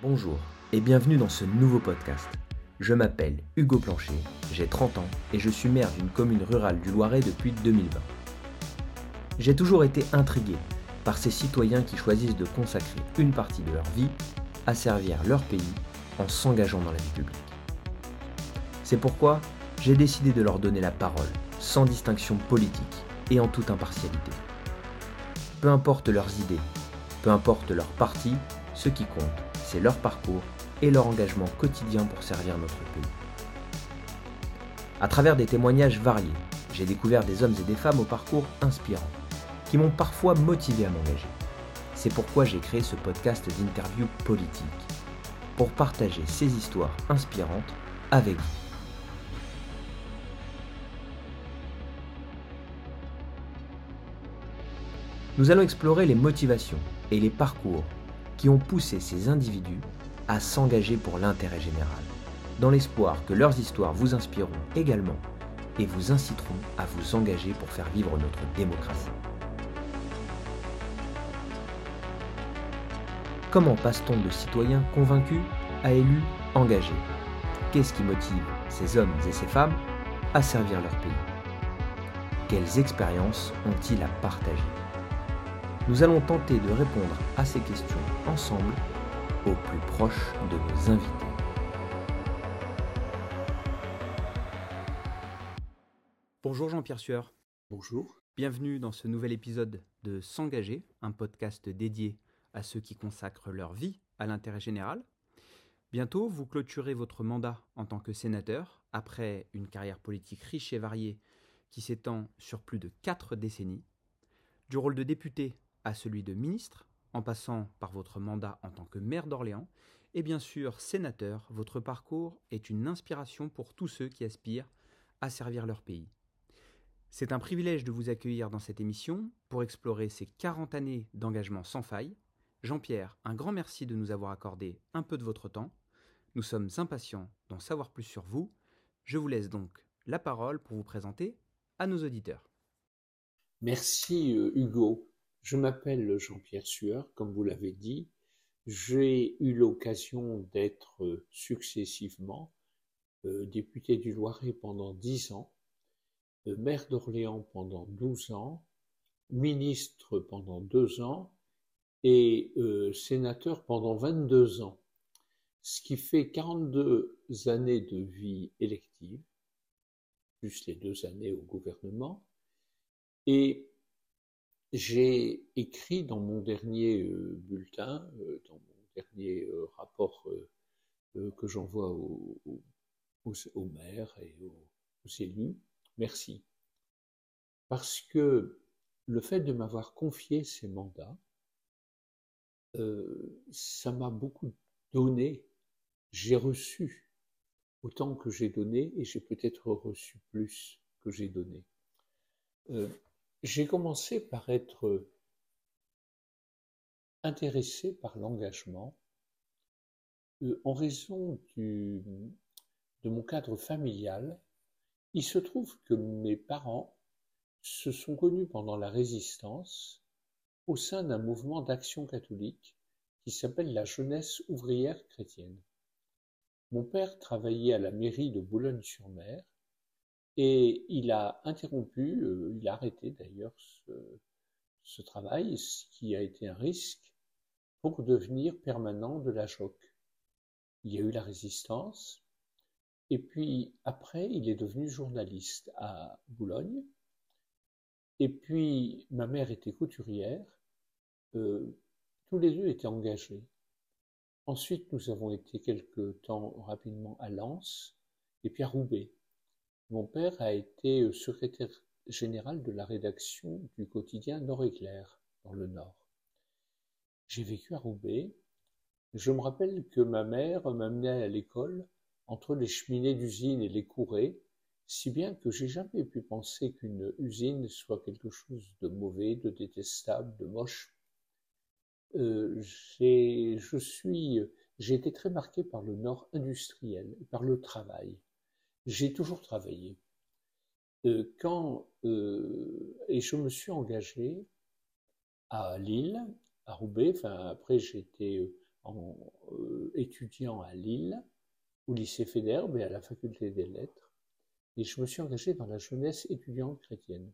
Bonjour et bienvenue dans ce nouveau podcast. Je m'appelle Hugo Plancher, j'ai 30 ans et je suis maire d'une commune rurale du Loiret depuis 2020. J'ai toujours été intrigué par ces citoyens qui choisissent de consacrer une partie de leur vie à servir leur pays en s'engageant dans la vie publique. C'est pourquoi j'ai décidé de leur donner la parole, sans distinction politique et en toute impartialité. Peu importe leurs idées, peu importe leur parti, ce qui compte, c'est leur parcours et leur engagement quotidien pour servir notre pays. À travers des témoignages variés, j'ai découvert des hommes et des femmes au parcours inspirant, qui m'ont parfois motivé à m'engager. C'est pourquoi j'ai créé ce podcast d'interview politique, pour partager ces histoires inspirantes avec vous. Nous allons explorer les motivations et les parcours qui ont poussé ces individus à s'engager pour l'intérêt général, dans l'espoir que leurs histoires vous inspireront également et vous inciteront à vous engager pour faire vivre notre démocratie. Comment passe-t-on de citoyens convaincus à élus engagés Qu'est-ce qui motive ces hommes et ces femmes à servir leur pays? Quelles expériences ont-ils à partager? Nous allons tenter de répondre à ces questions ensemble au plus proche de nos invités. Bonjour Jean-Pierre Sueur. Bonjour. Bienvenue dans ce nouvel épisode de S'engager, un podcast dédié à ceux qui consacrent leur vie à l'intérêt général. Bientôt, vous clôturez votre mandat en tant que sénateur, après une carrière politique riche et variée qui s'étend sur plus de quatre décennies. Du rôle de député à celui de ministre, en passant par votre mandat en tant que maire d'Orléans, et bien sûr sénateur, votre parcours est une inspiration pour tous ceux qui aspirent à servir leur pays. C'est un privilège de vous accueillir dans cette émission pour explorer ces 40 années d'engagement sans faille. Jean-Pierre, un grand merci de nous avoir accordé un peu de votre temps. Nous sommes impatients d'en savoir plus sur vous. Je vous laisse donc la parole pour vous présenter à nos auditeurs. Merci euh, Hugo. Je m'appelle Jean-Pierre Sueur, comme vous l'avez dit. J'ai eu l'occasion d'être euh, successivement euh, député du Loiret pendant dix ans, euh, maire d'Orléans pendant douze ans, ministre pendant deux ans et sénateur pendant vingt-deux ans, ce qui fait quarante-deux années de vie élective, plus les deux années au gouvernement. Et j'ai écrit dans mon dernier euh, bulletin, euh, dans mon dernier euh, rapport que j'envoie aux, maires et aux, élus, merci. Parce que le fait de m'avoir confié ces mandats, ça m'a beaucoup donné. J'ai reçu autant que j'ai donné et j'ai peut-être reçu plus que j'ai donné. J'ai commencé par être intéressé par l'engagement euh, en raison de mon cadre familial. Il se trouve que mes parents se sont connus pendant la résistance au sein d'un mouvement d'action catholique qui s'appelle la Jeunesse ouvrière chrétienne. Mon père travaillait à la mairie de Boulogne-sur-Mer et il a interrompu, euh, il a arrêté d'ailleurs ce, travail, ce qui a été un risque pour devenir permanent de la JOC. Il y a eu la résistance, et puis après, il est devenu journaliste à Boulogne. Et puis, ma mère était couturière. Euh, tous les deux étaient engagés. Ensuite, nous avons été quelque temps rapidement à Lens et puis à Roubaix. Mon père a été euh, secrétaire général de la rédaction du quotidien Nord-Éclair, dans le Nord. J'ai vécu à Roubaix. Je me rappelle que ma mère m'amenait à l'école entre les cheminées d'usine et les courées, si bien que j'ai jamais pu penser qu'une usine soit quelque chose de mauvais, de détestable, de moche. Euh, je suis, j'ai été très marqué par le Nord industriel, par le travail. J'ai toujours travaillé. Euh, quand, euh, et je me suis engagé à Lille, à Roubaix, enfin après été euh, étudiant à Lille, au lycée Fédère, et à la faculté des lettres. Et je me suis engagé dans la jeunesse étudiante chrétienne.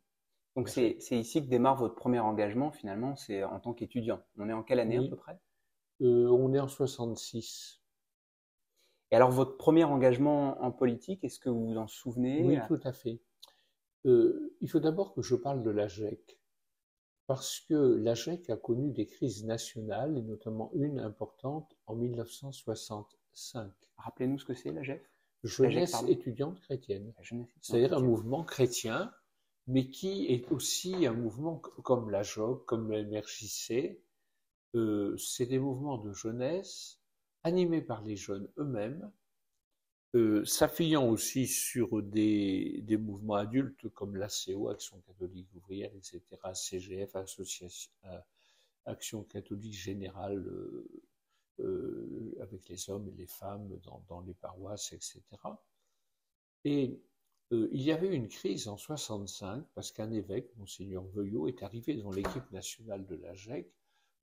Donc c'est ici que démarre votre premier engagement finalement, c'est en tant qu'étudiant. On est en quelle année à peu près? On est en 66. Et alors votre premier engagement en politique, est-ce que vous vous en souvenez? Oui, tout à fait. Euh, il faut d'abord que je parle de la GEC, parce que la GEC a connu des crises nationales, et notamment une importante en 1965. Rappelez-nous ce que c'est la GEC Jeunesse étudiante chrétienne. C'est-à-dire un mouvement chrétien, mais qui est aussi un mouvement comme la JOC, comme le MRJC. Euh, c'est des mouvements de jeunesse animés par les jeunes eux-mêmes, euh, aussi sur des, des, mouvements adultes comme l'ACO, Action catholique ouvrière, etc., CGF, Association, euh, Action catholique générale euh, euh, avec les hommes et les femmes dans, dans les paroisses, etc. Et il y avait une crise en 65 parce qu'un évêque, monseigneur Veuillot, est arrivé dans l'équipe nationale de la GEC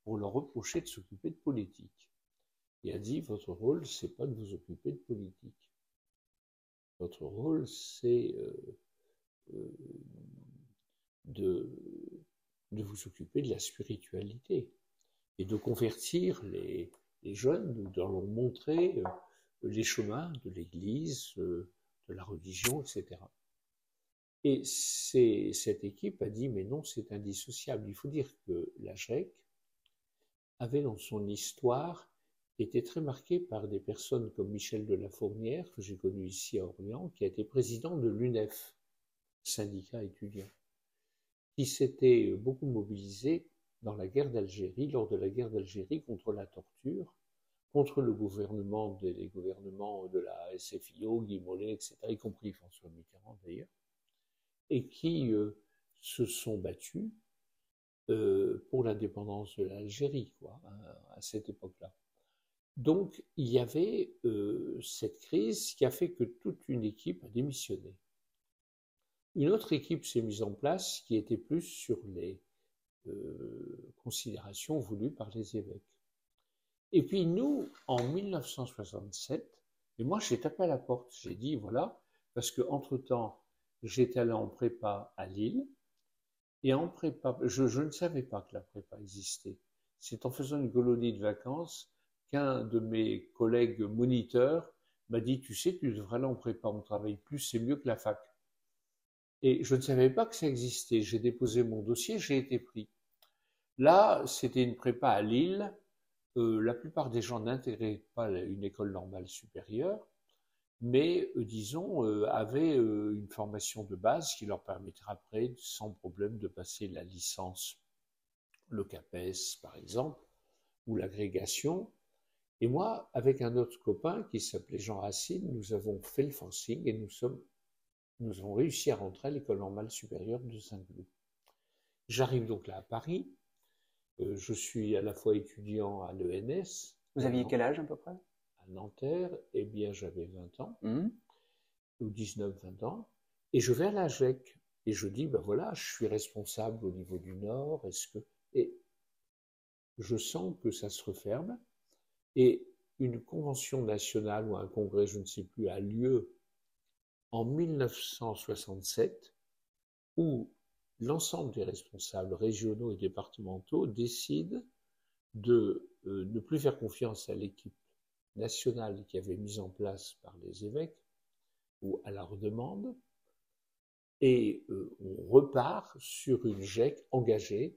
pour leur reprocher de s'occuper de politique. Il a dit votre rôle, c'est pas de vous occuper de politique. Votre rôle, c'est euh, euh, de, vous occuper de la spiritualité et de convertir les, les jeunes, de leur montrer euh, les chemins de l'Église, de la religion, etc. Et cette équipe a dit, mais non, c'est indissociable. Il faut dire que la GEC avait dans son histoire était très marqué par des personnes comme Michel de la Fournière, que j'ai connu ici à Orléans, qui a été président de l'UNEF, syndicat étudiant, qui s'était beaucoup mobilisé dans la guerre d'Algérie, lors de la guerre d'Algérie contre la torture, contre le gouvernement, des gouvernements de la SFIO, Guy Mollet, etc., y compris François Mitterrand d'ailleurs, et qui euh, se sont battus euh, pour l'indépendance de l'Algérie, quoi, à cette époque-là. Donc, il y avait euh, cette crise qui a fait que toute une équipe a démissionné. Une autre équipe s'est mise en place qui était plus sur les euh, considérations voulues par les évêques. Et puis nous, en 1967, et moi j'ai tapé à la porte, j'ai dit voilà, parce que entre temps j'étais allé en prépa à Lille, et en prépa, je, je ne savais pas que la prépa existait. C'est en faisant une colonie de vacances qu'un de mes collègues moniteurs m'a dit, tu sais, tu devrais aller en prépa, on travaille plus, c'est mieux que la fac. Et je ne savais pas que ça existait. J'ai déposé mon dossier, j'ai été pris. Là, c'était une prépa à Lille. Euh, la plupart des gens n'intégraient pas une école normale supérieure, mais euh, disons euh, avaient une formation de base qui leur permettra après, sans problème, de passer la licence, le CAPES par exemple, ou l'agrégation, et moi, avec un autre copain qui s'appelait Jean Racine, nous avons fait le forcing et nous sommes, nous avons réussi à rentrer à l'école normale supérieure de Saint-Cloud. J'arrive donc là à Paris. Euh, je suis à la fois étudiant à l'ENS. Vous aviez quel âge à peu près? À Nanterre, eh bien j'avais 20 ans, mmh. ou 19-20 ans, et je vais à la GEC. Et je dis, ben voilà, je suis responsable au niveau du Nord, est-ce que... Et je sens que ça se referme, et une convention nationale ou un congrès, je ne sais plus, a lieu en 1967 où l'ensemble des responsables régionaux et départementaux décident de euh, ne plus faire confiance à l'équipe nationale qui avait mise en place par les évêques ou à leur demande, et euh, on repart sur une GEC engagée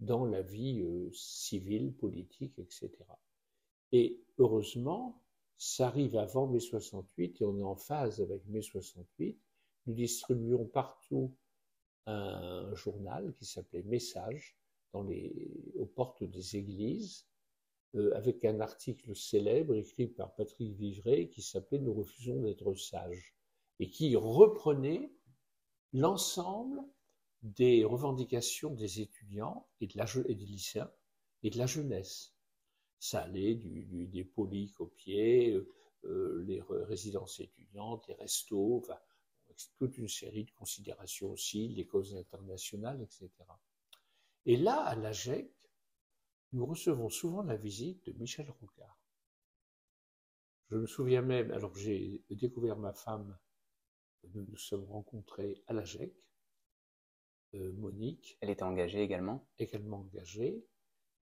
dans la vie euh, civile, politique, etc. Et heureusement, ça arrive avant mai 68 et on est en phase avec mai 68. Nous distribuons partout un journal qui s'appelait Message aux portes des églises, euh, avec un article célèbre écrit par Patrick Vivray qui s'appelait Nous refusons d'être sages et qui reprenait l'ensemble des revendications des étudiants et des lycéens et de la jeunesse. Ça allait du, du, des polycopiers, euh, euh, les résidences étudiantes, les restos, enfin, toute une série de considérations aussi, les causes internationales, etc. Et là, à la GEC, nous recevons souvent la visite de Michel Rocard. Je me souviens même, alors j'ai découvert ma femme, nous nous sommes rencontrés à la GEC, euh, Monique. Elle était engagée également? Également engagée.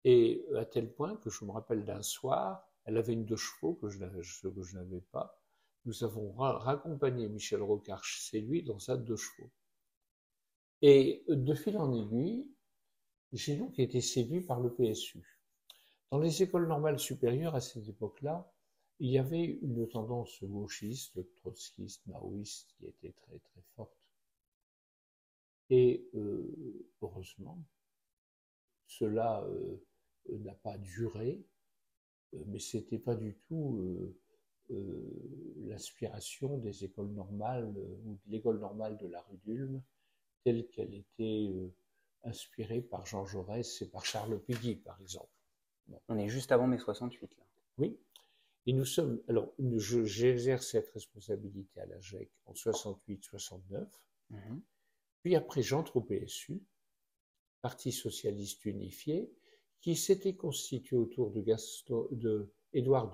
Et à tel point que je me rappelle d'un soir, elle avait une deux chevaux que je, n'avais pas. Nous avons raccompagné Michel Rocard chez lui dans sa deux chevaux. Et de fil en aiguille, j'ai donc été séduit par le PSU. Dans les écoles normales supérieures à cette époque-là, il y avait une tendance gauchiste, trotskiste, maoïste qui était très très forte. Et euh, heureusement, cela euh, n'a pas duré, euh, mais c'était pas du tout l'aspiration des écoles normales ou de l'école normale de la rue d'Ulm telle qu'elle était inspirée par Jean Jaurès et par Charles Péguy, par exemple. On est juste avant mai 68, là. Oui. Et nous sommes. Alors, j'exerce cette responsabilité à la GEC en 68-69. Mhm. Puis après, j'entre au PSU, Parti socialiste unifié, qui s'était constitué autour de, de Édouard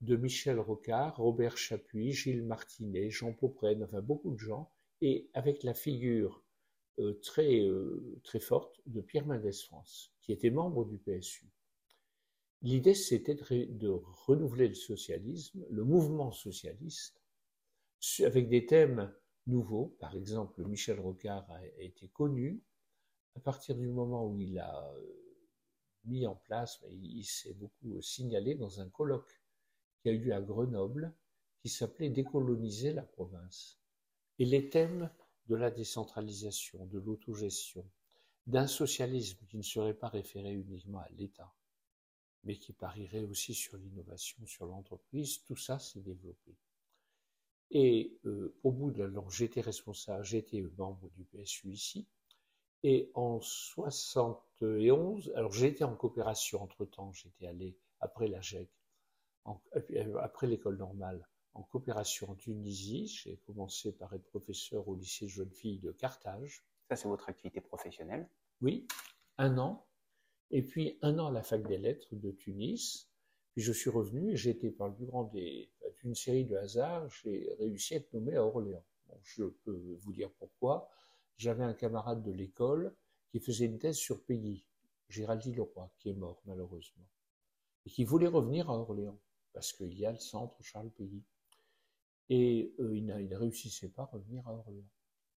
de Michel Rocard, Robert Chapuis, Gilles Martinet, Jean Popren, enfin beaucoup de gens, et avec la figure euh, très, euh, très forte de Pierre Mendès France, qui était membre du PSU. L'idée, c'était de, renouveler le socialisme, le mouvement socialiste, avec des thèmes nouveaux. Par exemple, Michel Rocard a été connu à partir du moment où il a euh, mis en place, il s'est beaucoup signalé dans un colloque qui a eu lieu à Grenoble, qui s'appelait Décoloniser la province. Et les thèmes de la décentralisation, de l'autogestion, d'un socialisme qui ne serait pas référé uniquement à l'État, mais qui parierait aussi sur l'innovation, sur l'entreprise, tout ça s'est développé. Et euh, au bout de la j'étais responsable, j'étais membre du PSU ici, et en 71, alors j'étais en coopération entre-temps, j'étais allé après la GEC, euh, après l'école normale, en coopération en Tunisie. J'ai commencé par être professeur au lycée de jeunes filles de Carthage. Ça, c'est votre activité professionnelle? Oui, un an. Et puis un an à la fac des lettres de Tunis. Puis je suis revenu et j'ai été par le plus grand des, d'une série de hasards, j'ai réussi à être nommé à Orléans. je peux vous dire pourquoi. J'avais un camarade de l'école qui faisait une thèse sur Pays, Géraldine Leroy, qui est mort malheureusement, et qui voulait revenir à Orléans, parce qu'il y a le centre Charles Pays. Et euh, il, ne réussissait pas à revenir à Orléans.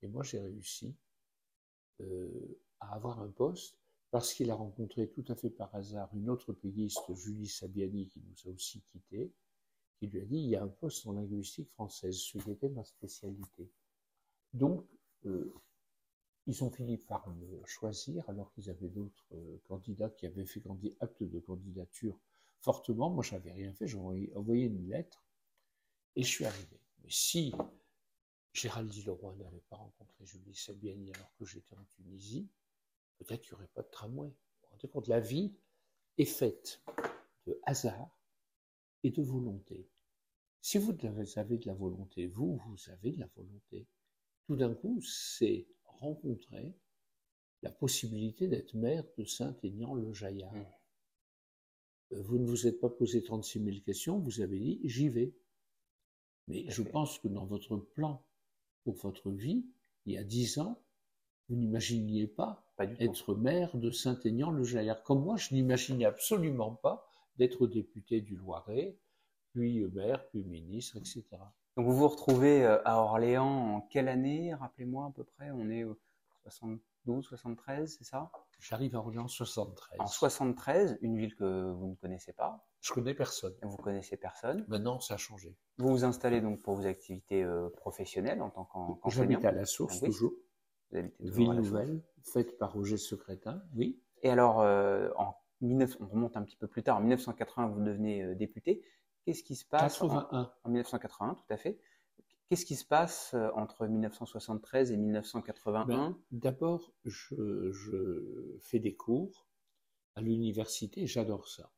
Et moi, j'ai réussi euh, à avoir un poste parce qu'il a rencontré tout à fait par hasard une autre payiste, Julie Sabiani, qui nous a aussi quittés, qui lui a dit il y a un poste en linguistique française, ce qui était ma spécialité. Donc, euh, ils ont fini par me choisir alors qu'ils avaient d'autres candidats qui avaient fait acte de candidature fortement. Moi, j'avais rien fait, j'ai envoyé une lettre et je suis arrivé. Mais si Géraldine Leroy n'avait pas rencontré Julie Sabiani alors que j'étais en Tunisie, peut-être qu'il n'y aurait pas de tramway. Vous vous rendez compte, la vie est faite de hasard et de volonté. Si vous avez de la volonté, vous, vous avez de la volonté. Tout d'un coup, c'est rencontrer la possibilité d'être maire de Saint-Aignan-le-Jaillard. Mmh. Vous ne vous êtes pas posé 36 000 questions, vous avez dit j'y vais. Mais je pense que dans votre plan pour votre vie, il y a dix ans, vous n'imaginiez pas, être maire de Saint-Aignan-le-Jaillard. Comme moi, je n'imaginais absolument pas d'être député du Loiret, puis maire, puis ministre, etc. Donc vous vous retrouvez euh, à Orléans en quelle année Rappelez-moi à peu près, on est 72, 73, c'est ça? J'arrive à Orléans en 73. En 73, une ville que vous ne connaissez pas Je connais personne. Vous connaissez personne Maintenant, ça a changé. Vous vous installez donc pour vos activités euh, professionnelles en tant qu'enseignant J'habite à la source, ah toujours. Vous habitez toujours Ville nouvelle, faite par Roger Secrétin, oui. Et alors, euh, en 19... on remonte un petit peu plus tard, en 1980, vous devenez député. Qu'est-ce qui se passe 81. En, 1981, tout à fait. Qu'est-ce qui se passe entre 1973 et 1981 ben, D'abord, je, je, fais des cours à l'université, j'adore ça.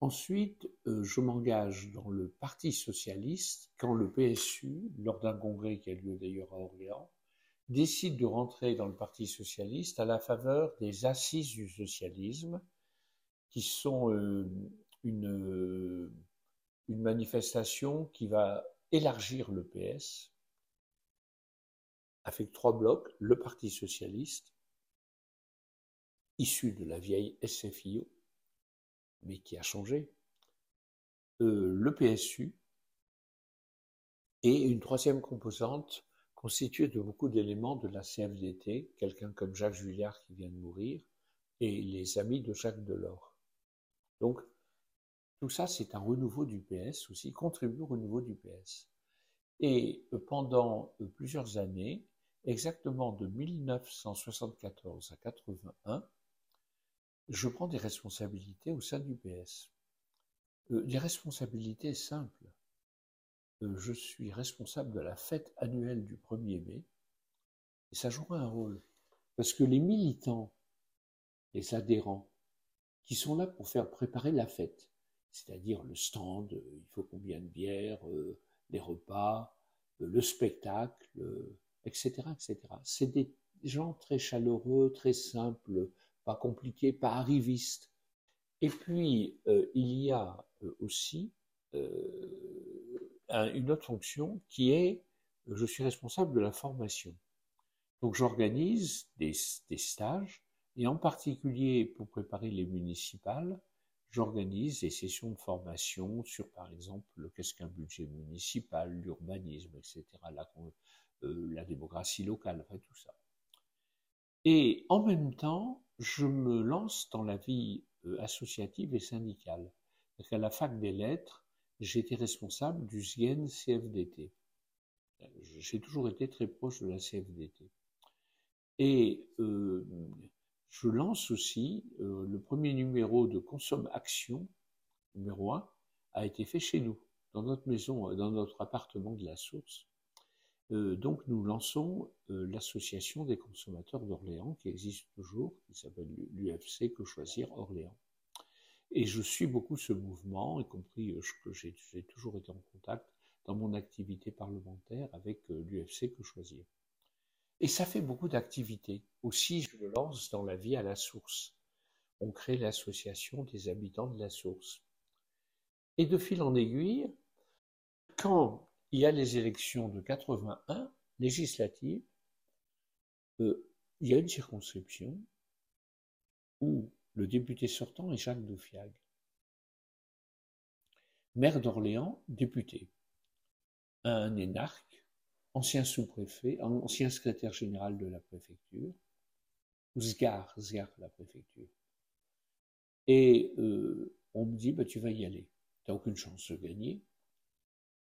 Ensuite, euh, je m'engage dans le Parti socialiste quand le PSU, lors d'un congrès qui a lieu d'ailleurs à Orléans, décide de rentrer dans le Parti socialiste à la faveur des assises du socialisme, qui sont euh, une, une manifestation qui va élargir le PS avec trois blocs, le Parti socialiste, issu de la vieille SFIO, mais qui a changé, euh, le PSU, et une troisième composante constituée de beaucoup d'éléments de la CFDT, quelqu'un comme Jacques Julliard qui vient de mourir, et les amis de Jacques Delors. Donc, tout ça, c'est un renouveau du PS aussi, contribue au renouveau du PS. Et euh, pendant euh, plusieurs années, exactement de 1974 à 81, je prends des responsabilités au sein du PS. Euh, des responsabilités simples. Je suis responsable de la fête annuelle du 1er mai, et ça jouera un rôle. Parce que les militants, les adhérents, qui sont là pour faire préparer la fête, c'est-à-dire le stand, euh, il faut combien de bières, les repas, le spectacle, etc., etc. C'est des gens très chaleureux, très simples, pas compliqués, pas arrivistes. Et puis, il y a aussi une autre fonction qui est, je suis responsable de la formation. Donc j'organise des, stages et en particulier pour préparer les municipales, j'organise des sessions de formation sur par exemple le qu'est-ce qu'un budget municipal, l'urbanisme, etc., la, euh, la démocratie locale, enfin tout ça. Et en même temps, je me lance dans la vie euh, associative et syndicale. Parce qu'à la fac des lettres, j'étais responsable du SGEN CFDT. J'ai toujours été très proche de la CFDT. Et euh, je lance aussi euh, le premier numéro de Consomme Action, numéro 1, a été fait chez nous, dans notre maison, dans notre appartement de la Source. Euh, donc nous lançons l'association des consommateurs d'Orléans, qui existe toujours, qui s'appelle l'UFC Que Choisir Orléans. Et je suis beaucoup ce mouvement, y compris euh, que j'ai toujours été en contact dans mon activité parlementaire avec euh, l'UFC Que Choisir. Et ça fait beaucoup d'activités. Aussi, je me lance dans la vie à la source. On crée l'association des habitants de la source. Et de fil en aiguille, quand il y a les élections de 81 législatives, euh, il y a une circonscription où le député sortant est Jacques Doufiag. Maire d'Orléans, député. Un énarque, ancien sous-préfet, ancien secrétaire général de la préfecture, ou Sgar, la préfecture. Et euh, on me dit, bah, tu vas y aller. Tu n'as aucune chance de gagner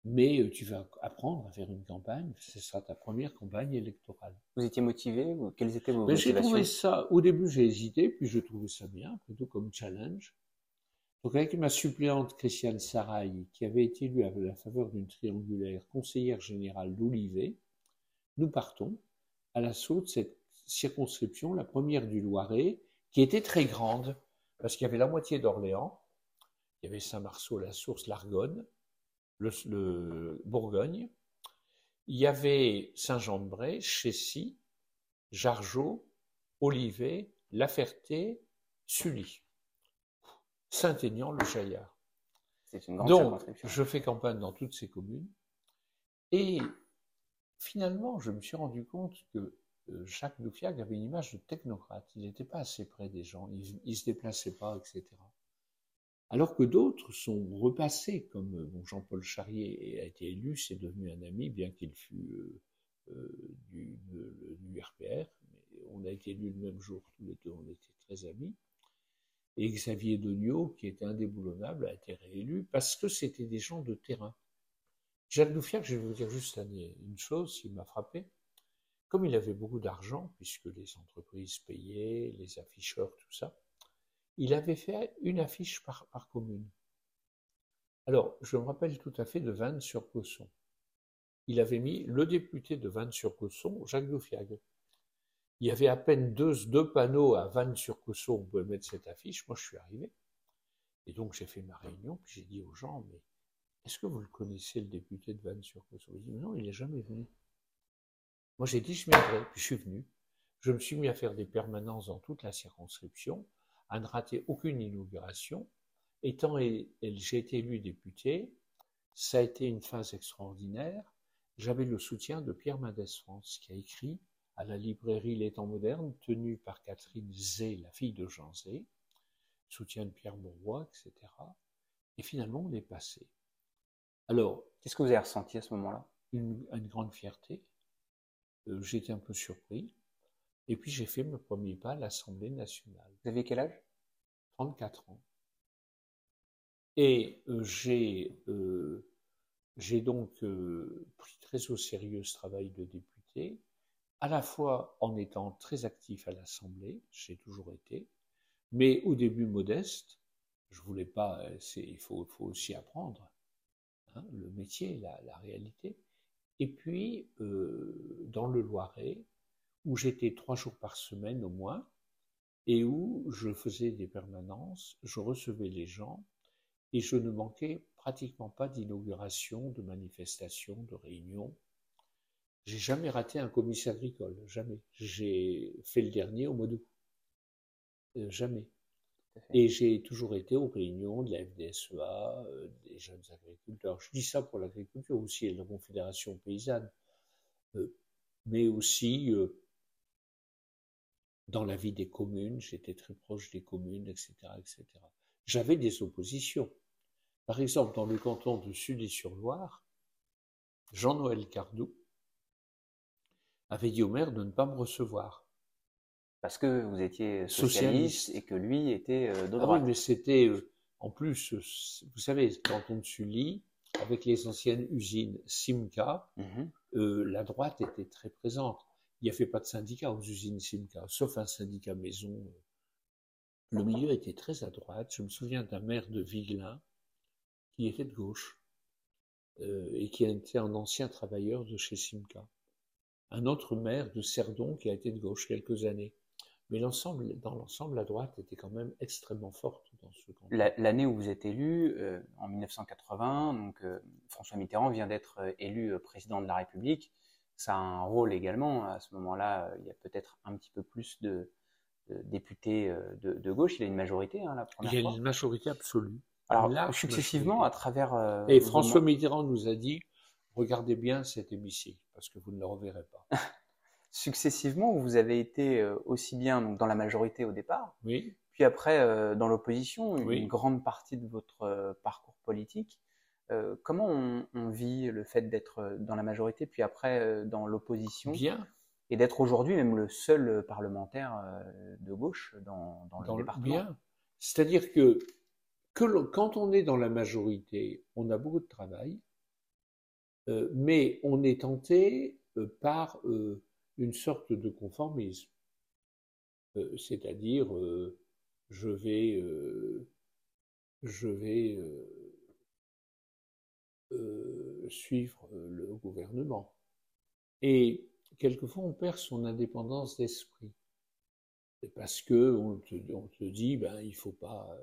mais euh, tu vas apprendre à faire une campagne, ce sera ta première campagne électorale. Vous étiez motivé ou quelles étaient vos motivations J'ai trouvé ça, au début j'ai hésité, puis je trouvais ça bien, plutôt comme challenge. Avec ma suppléante Christiane Saraï, qui avait été élue à la faveur d'une triangulaire conseillère générale d'Olivet, nous partons à l'assaut de cette circonscription, la première du Loiret, qui était très grande, parce qu'il y avait la moitié d'Orléans, il y avait Saint-Marceau, la source, l'Argonne, le, Bourgogne, il y avait Saint-Jean-de-Bray, Chessy, Jargeau, Olivet, La Ferté, Sully, Saint-Aignan, le Chaillard. Donc, je fais campagne dans toutes ces communes. Et finalement, je me suis rendu compte que euh, Jacques Doufiac avait une image de technocrate. Il n'était pas assez près des gens, il ne se déplaçait pas, etc alors que d'autres sont repassés, comme euh, Jean-Paul Charrier a été élu, c'est devenu un ami, bien qu'il fût euh, euh, du, RPR, mais on a été élu le même jour, tous les deux, on était très amis. Et Xavier Degnaud, qui était indéboulonnable, a été réélu parce que c'était des gens de terrain. Jacques Doufiac, je vais vous dire juste une chose qui m'a frappé. Comme il avait beaucoup d'argent, puisque les entreprises payaient, les afficheurs, tout ça, il avait fait une affiche par, commune. Alors, je me rappelle tout à fait de Vannes-sur-Cosson. Il avait mis le député de Vannes-sur-Cosson, Jacques Doufiag. Il y avait à peine deux, panneaux à Vannes-sur-Cosson, on pouvait mettre cette affiche. Moi, je suis arrivé. Et donc, j'ai fait ma réunion, puis j'ai dit aux gens, mais est-ce que vous le connaissez, le député de Vannes-sur-Cosson Ils dit, non, il n'est jamais venu. Moi, j'ai dit, je viendrai, puis je suis venu. Je me suis mis à faire des permanences dans toute la circonscription, à ne rater aucune inauguration. Étant j'ai été élu député, ça a été une phase extraordinaire. J'avais le soutien de Pierre Mendès France, qui a écrit à la librairie Les Temps modernes, tenue par Catherine Zé, la fille de Jean Zé, soutien de Pierre Bourgois, etc. Et finalement, on est passé. Alors, qu'est-ce que vous avez ressenti à ce moment-là? une, grande fierté. Euh, J'étais un peu surpris. Et puis j'ai fait mon premier pas à l'Assemblée nationale. Vous avez quel âge? 34 ans. Et euh, j'ai euh, j'ai donc pris très au sérieux ce travail de député, à la fois en étant très actif à l'Assemblée, j'ai toujours été, mais au début modeste. Je voulais pas. Il faut, aussi apprendre. Hein, le métier, la, la, réalité. Et puis, euh, dans le Loiret, où j'étais trois jours par semaine au moins, et où je faisais des permanences, je recevais les gens, et je ne manquais pratiquement pas d'inauguration, de manifestation, de réunion. J'ai jamais raté un commissaire agricole, jamais. J'ai fait le dernier au mois d'août. Euh, jamais. Et j'ai toujours été aux réunions de la FDSEA, euh, des jeunes agriculteurs. Je dis ça pour l'agriculture aussi, et la Confédération paysanne, euh, mais aussi dans la vie des communes, j'étais très proche des communes, etc. etc. J'avais des oppositions. Par exemple, dans le canton de Sud-et-sur-Loire, Jean-Noël Cardou avait dit au maire de ne pas me recevoir parce que vous étiez socialiste, et que lui était euh, de droite. Ah oui, mais c'était euh, en plus, euh, vous savez, quand on Sully, avec les anciennes usines Simca, mhm. la droite était très présente. Il n'y avait pas de syndicat aux usines Simca, sauf un syndicat maison. Le milieu était très à droite. Je me souviens d'un maire de Viglin qui était de gauche et qui était un ancien travailleur de chez Simca. Un autre maire de Cerdon qui a été de gauche quelques années. Mais l'ensemble, dans l'ensemble, la droite était quand même extrêmement forte dans ce canton. L'année où vous êtes élu, euh, en 1980, donc euh, François Mitterrand vient d'être euh, élu président de la République. Ça a un rôle également. À ce moment-là, il y a peut-être un petit peu plus de, députés de, gauche. Il a une majorité, hein, la première fois. Il y a une majorité absolue. Alors, successivement, à travers. Et François Mitterrand nous a dit regardez bien cet hémicycle, parce que vous ne le reverrez pas. successivement, vous avez été euh, aussi bien donc, dans la majorité au départ, oui. puis après euh, dans l'opposition, une grande partie de votre euh, parcours politique. comment on, vit le fait d'être dans la majorité, puis après dans l'opposition Bien. Et d'être aujourd'hui même le seul parlementaire de gauche dans, dans le département? Bien. C'est-à-dire que, que quand on est dans la majorité, on a beaucoup de travail, mais on est tenté par une sorte de conformisme. Euh, c'est-à-dire, euh, je vais, euh, je vais suivre le gouvernement. Et quelquefois, on perd son indépendance d'esprit. Parce que on te, dit, ben, il faut pas.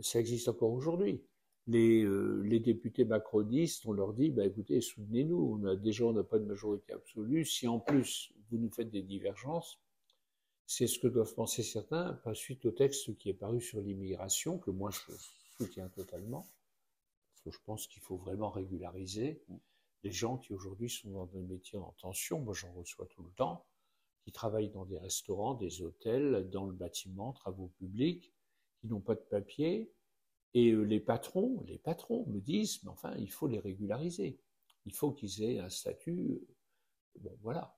ça existe encore aujourd'hui les, euh, les, députés macronistes, on leur dit, bah, écoutez, soutenez-nous, on a, déjà on n'a pas de majorité absolue, si en plus vous nous faites des divergences, c'est ce que doivent penser certains, pas suite au texte qui est paru sur l'immigration, que moi je soutiens totalement, parce que je pense qu'il faut vraiment régulariser les gens qui aujourd'hui sont dans des métiers en tension, moi j'en reçois tout le temps, qui travaillent dans des restaurants, des hôtels, dans le bâtiment, travaux publics, qui n'ont pas de papier, et euh, les patrons, les patrons me disent, mais enfin, il faut les régulariser. Il faut qu'ils aient un statut. Euh, bon, voilà.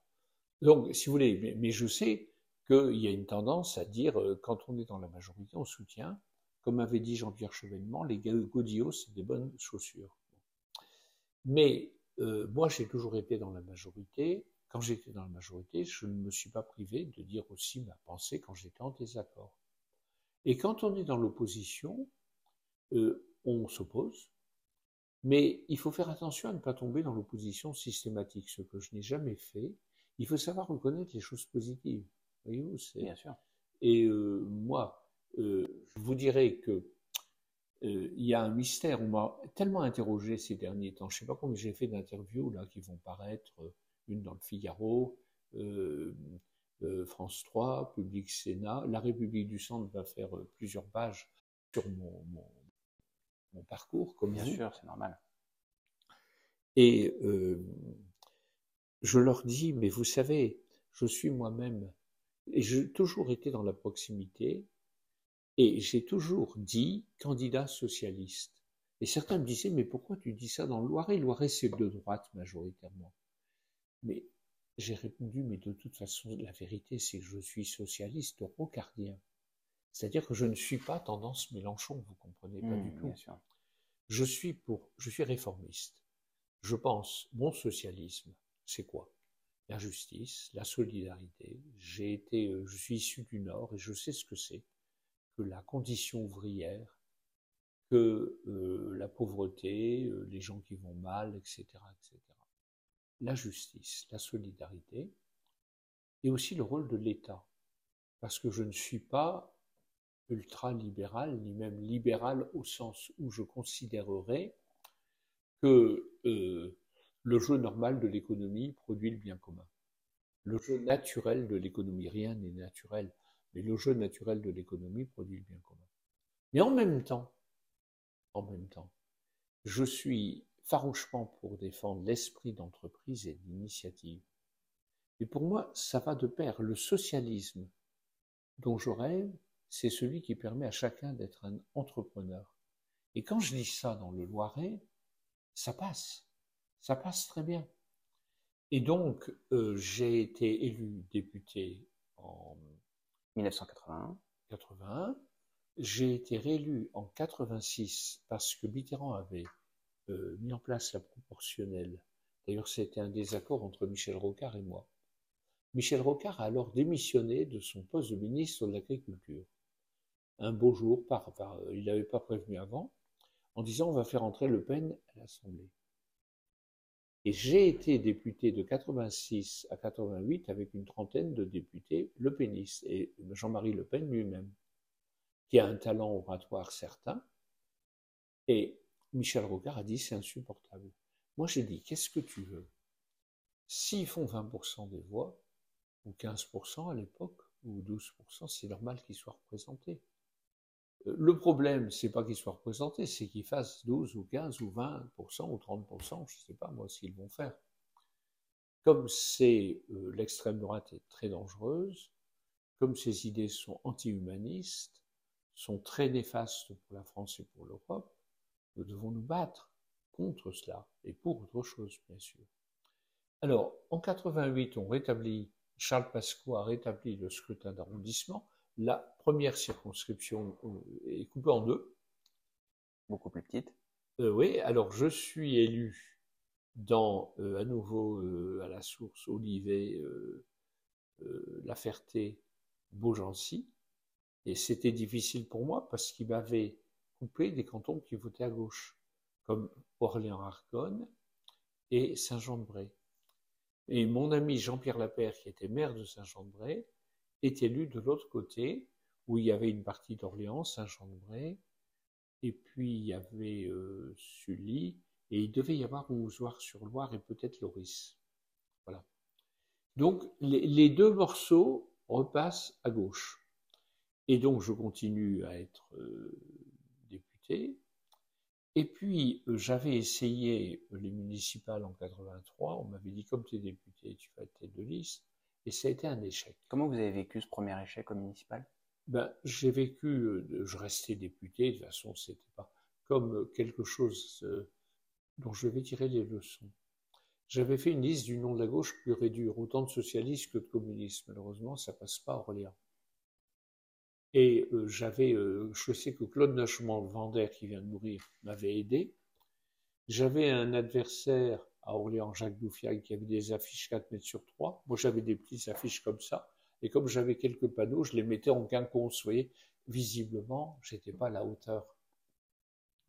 Donc, si vous voulez, mais, je sais qu'il y a une tendance à dire, euh, quand on est dans la majorité, on soutient. Comme avait dit Jean-Pierre Chevènement, les godillots, c'est des bonnes chaussures. Mais moi, j'ai toujours été dans la majorité. Quand j'étais dans la majorité, je ne me suis pas privé de dire aussi ma pensée quand j'étais en désaccord. Et quand on est dans l'opposition, euh, on s'oppose, mais il faut faire attention à ne pas tomber dans l'opposition systématique, ce que je n'ai jamais fait. Il faut savoir reconnaître les choses positives. Voyez-vous, c'est... Bien sûr. Et euh, moi, euh, je vous dirais que il y a un mystère. On m'a tellement interrogé ces derniers temps. Je ne sais pas combien j'ai fait d'interviews là qui vont paraître. une dans le Figaro, euh, euh, France 3, Public Sénat. La République du Centre va faire euh, plusieurs pages sur mon, mon, mon parcours, comme Bien vous. sûr, c'est normal. Et euh, je leur dis, mais vous savez, je suis moi-même, et j'ai toujours été dans la proximité, et j'ai toujours dit candidat socialiste. Et certains me disaient, mais pourquoi tu dis ça dans le Loiret? Le Loiret, c'est de droite majoritairement. Mais j'ai répondu, mais de toute façon, la vérité, c'est que je suis socialiste rocardien. C'est-à-dire que je ne suis pas tendance Mélenchon, vous comprenez pas Mmh, du tout. Je suis pour, je suis réformiste. Je pense, mon socialisme, c'est quoi? La justice, la solidarité. J'ai été, euh, je suis issu du Nord et je sais ce que c'est que la condition ouvrière, que euh, la pauvreté, euh, les gens qui vont mal, etc., etc. La justice, la solidarité, et aussi le rôle de l'État, parce que je ne suis pas ultra-libéral, ni même libéral au sens où je considérerais que euh, le jeu normal de l'économie produit le bien commun. Le jeu naturel de l'économie, rien n'est naturel, mais le jeu naturel de l'économie produit le bien commun. Mais en même temps, en même temps, je suis farouchement pour défendre l'esprit d'entreprise et d'initiative. Et pour moi, ça va de pair. Le socialisme dont je rêve, c'est celui qui permet à chacun d'être un entrepreneur. Et quand je dis ça dans le Loiret, ça passe. Ça passe très bien. Et donc, euh, j'ai été élu député en 1981. 81. J'ai été réélu en 86 parce que Mitterrand avait euh, mis en place la proportionnelle. D'ailleurs, c'était un désaccord entre Michel Rocard et moi. Michel Rocard a alors démissionné de son poste de ministre de l'Agriculture. Un beau jour, par, il n'avait pas prévenu avant, en disant on va faire entrer Le Pen à l'Assemblée. Et j'ai été député de 86 à 88 avec une trentaine de députés le pénistes et Jean-Marie Le Pen lui-même, qui a un talent oratoire certain. Et Michel Rocard a dit c'est insupportable. Moi j'ai dit qu'est-ce que tu veux? S'ils font 20% des voix, ou 15% à l'époque, ou 12%, c'est normal qu'ils soient représentés. Le problème, c'est pas qu'ils soient représentés, c'est qu'ils fassent 12 ou 15 ou 20% ou 30%, je ne sais pas moi ce qu'ils vont faire. Comme c'est euh, l'extrême droite est très dangereuse, comme ces idées sont anti-humanistes, sont très néfastes pour la France et pour l'Europe, nous devons nous battre contre cela et pour autre chose, bien sûr. Alors, en 88, on rétablit, Charles Pasqua a rétabli le scrutin d'arrondissement. La première circonscription euh, est coupée en deux. Beaucoup plus petite. Euh, oui, alors je suis élu dans, euh, à nouveau, euh, à la source, Olivet, La Ferté, Beaugency. Et c'était difficile pour moi parce qu'il m'avait coupé des cantons qui votaient à gauche, comme Orléans-Argonne et Saint-Jean-de-Bray. Et mon ami Jean-Pierre Lapère, qui était maire de Saint-Jean-de-Bray, est élu de l'autre côté, où il y avait une partie d'Orléans, Saint-Jean-de-Bray, et puis il y avait euh, Sully, et il devait y avoir Ouzouar-sur-Loire et peut-être Loris. Voilà. Donc les, les, deux morceaux repassent à gauche. Et donc je continue à être euh, député. Et puis euh, j'avais essayé les municipales en 83, on m'avait dit comme tu es député, tu vas être tête de liste. Et ça a été un échec. Comment vous avez vécu ce premier échec au municipal? Ben, J'ai vécu, euh, je restais député, de toute façon, c'était pas comme quelque chose euh, dont je vais tirer des leçons. J'avais fait une liste du nom de la gauche pure et dure, autant de socialistes que de communistes. Malheureusement, ça passe pas à Orléans. Et euh, j'avais, euh, je sais que Claude Nachement Vander, qui vient de mourir, m'avait aidé. J'avais un adversaire à Orléans, Jacques Doufiac, qui avait des affiches 4 mètres sur 3. Moi, j'avais des petites affiches comme ça. Et comme j'avais quelques panneaux, je les mettais en quinconce. Vous voyez, visiblement, j'étais pas à la hauteur,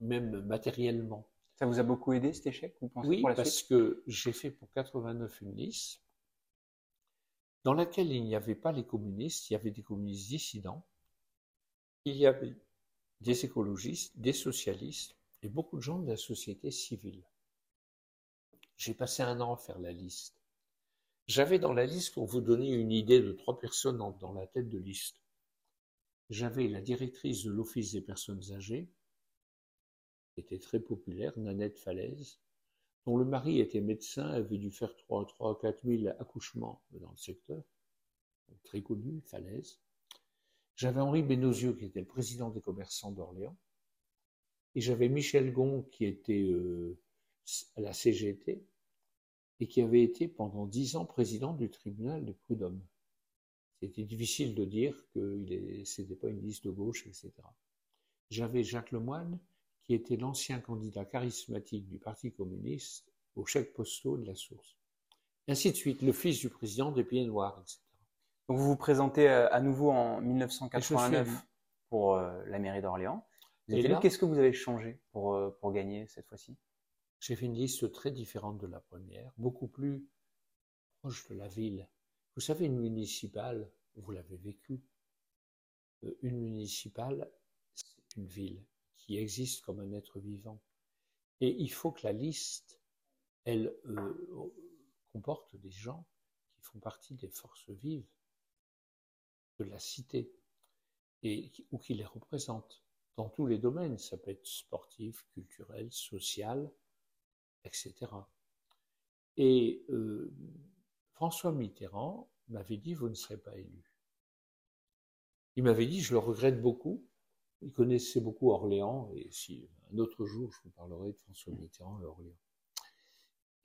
même matériellement. Ça vous a beaucoup aidé cet échec, vous pensez Oui, pour la parce suite? que j'ai fait pour 89 une liste dans laquelle il n'y avait pas les communistes, il y avait des communistes dissidents, il y avait des écologistes, des socialistes et beaucoup de gens de la société civile. J'ai passé un an à faire la liste. J'avais dans la liste, pour vous donner une idée de trois personnes dans la tête de liste, j'avais la directrice de l'Office des personnes âgées, qui était très populaire, Nanette Falaise, dont le mari était médecin, avait dû faire 3, 3 4 000 accouchements dans le secteur, très connu, Falaise. J'avais Henri Benosieux, qui était le président des commerçants d'Orléans, et j'avais Michel Gon, qui était euh, à la CGT, et qui avait été pendant dix ans président du tribunal de prud'homme. C'était difficile de dire que ce n'était pas une liste de gauche, etc. J'avais Jacques Lemoine, qui était l'ancien candidat charismatique du Parti communiste au chèque postaux de la source. Et ainsi de suite, le fils du président des Pieds Noirs, etc. Donc vous vous présentez euh, à nouveau en 1989 pour euh, la mairie d'Orléans. Qu'est-ce que vous avez changé pour, euh, pour gagner cette fois-ci? J'ai fait une liste très différente de la première, beaucoup plus proche de la ville. Vous savez, une municipale, vous l'avez vécu, une municipale, c'est une ville qui existe comme un être vivant. Et il faut que la liste, elle, comporte des gens qui font partie des forces vives de la cité et, ou qui les représente dans tous les domaines. Ça peut être sportif, culturel, social, etc. Et euh, François Mitterrand m'avait dit Vous ne serez pas élu. Il m'avait dit Je le regrette beaucoup. Il connaissait beaucoup Orléans, et si un autre jour je vous parlerai de François Mitterrand et Orléans.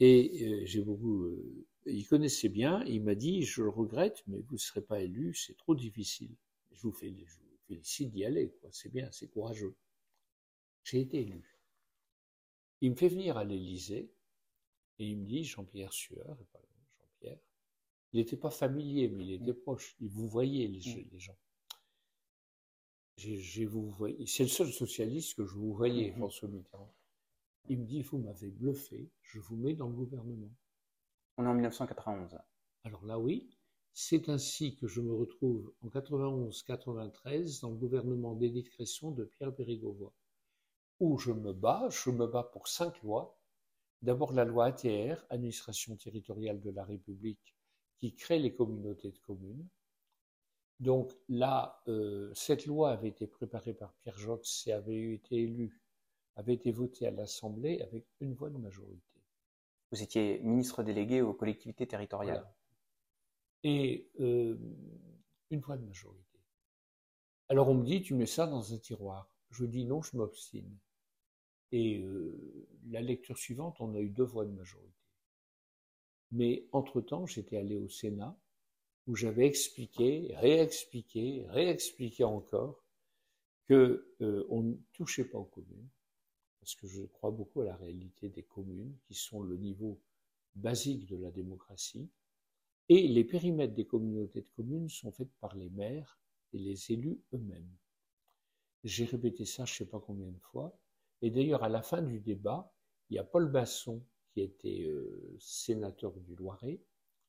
Et euh, j'ai beaucoup. Euh, il connaissait bien, il m'a dit Je le regrette, mais vous ne serez pas élu, c'est trop difficile. Je vous, félicite d'y aller, c'est bien, c'est courageux. J'ai été élu. Il me fait venir à l'Élysée et il me dit Jean-Pierre Sueur, Jean-Pierre, il n'était pas familier, mais il était proche. Il vous voyait les, mm. les gens. C'est le seul socialiste que je vous voyais, mm-hmm. François Mitterrand. Il me dit, vous m'avez bluffé, je vous mets dans le gouvernement. On est en 1991. Alors là, oui. C'est ainsi que je me retrouve en 91-93 dans le gouvernement d'Édith Cresson de Pierre Bérégovoy, où je me bats, je me bats pour cinq lois. D'abord la loi ATR, Administration territoriale de la République, qui crée les communautés de communes. Donc là, euh, cette loi avait été préparée par Pierre Jox et avait été élue avait été voté à l'Assemblée avec une voix de majorité. Vous étiez ministre délégué aux collectivités territoriales. Et euh, une voix de majorité. Alors on me dit, tu mets ça dans un tiroir. Je dis non, je m'obstine. Et euh, la lecture suivante, on a eu deux voix de majorité. Mais entre-temps, j'étais allé au Sénat, où j'avais expliqué, réexpliqué, réexpliqué encore, qu'on euh, on ne touchait pas aux communes, parce que je crois beaucoup à la réalité des communes, qui sont le niveau basique de la démocratie, et les périmètres des communautés de communes sont faits par les maires et les élus eux-mêmes. J'ai répété ça je ne sais pas combien de fois, et d'ailleurs à la fin du débat, il y a Paul Basson, qui était euh, sénateur du Loiret,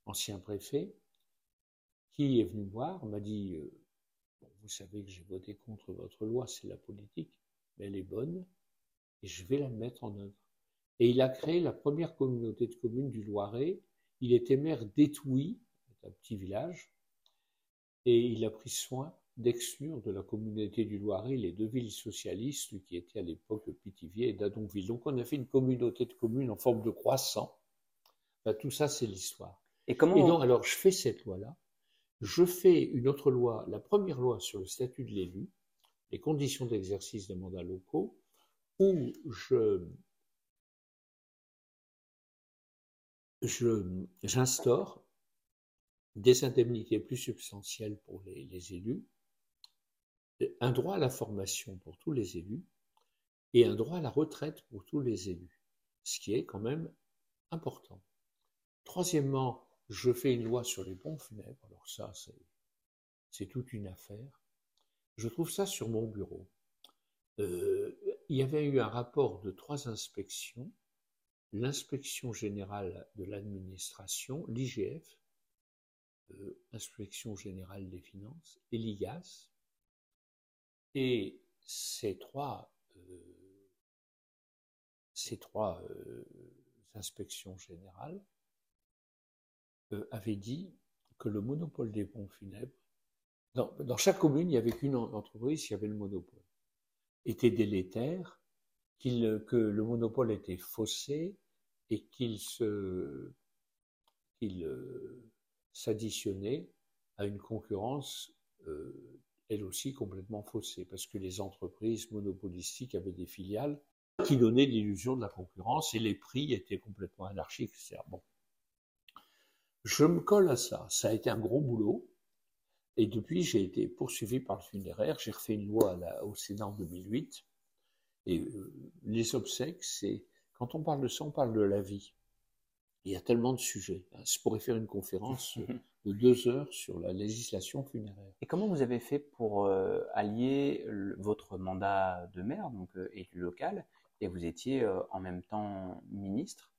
ancien préfet, qui est venu voir, m'a dit euh, Vous savez que j'ai voté contre votre loi, c'est la politique, mais elle est bonne, et je vais la mettre en œuvre. Et il a créé la première communauté de communes du Loiret. Il était maire d'Étouy, un petit village, et il a pris soin d'exclure de la communauté du Loiret les deux villes socialistes qui étaient à l'époque Pithiviers et Dadonville. Donc on a fait une communauté de communes en forme de croissant. tout ça, c'est l'histoire. Et comment donc, alors, je fais cette loi-là. Je fais une autre loi, la première loi sur le statut de l'élu, les conditions d'exercice des mandats locaux, où je, j'instaure des indemnités plus substantielles pour les, les, élus, un droit à la formation pour tous les élus et un droit à la retraite pour tous les élus, ce qui est quand même important. Troisièmement, je fais une loi sur les bons funèbres, alors ça c'est toute une affaire. Je trouve ça sur mon bureau. Euh, il y avait eu un rapport de trois inspections, l'inspection générale de l'administration, l'IGF, euh, inspection générale des finances, et l'IGAS, et ces trois, euh, ces trois inspections générales euh, avait dit que le monopole des ponts funèbres, dans, chaque commune, il n'y avait qu'une entreprise qui avait le monopole, était délétère, que le monopole était faussé et qu'il se, qu'il s'additionnait à une concurrence elle aussi complètement faussée, parce que les entreprises monopolistiques avaient des filiales qui donnaient l'illusion de la concurrence et les prix étaient complètement anarchiques, Bon. Je me colle à ça. Ça a été un gros boulot. Et depuis, j'ai été poursuivi par le funéraire. J'ai refait une loi au Sénat en 2008. Et euh, les obsèques, c'est quand on parle de ça, on parle de la vie. Il y a tellement de sujets. Je pourrais faire une conférence de deux heures sur la législation funéraire. Et comment vous avez fait pour euh, allier votre mandat de maire, donc euh, élu local, et vous étiez euh, en même temps ministre?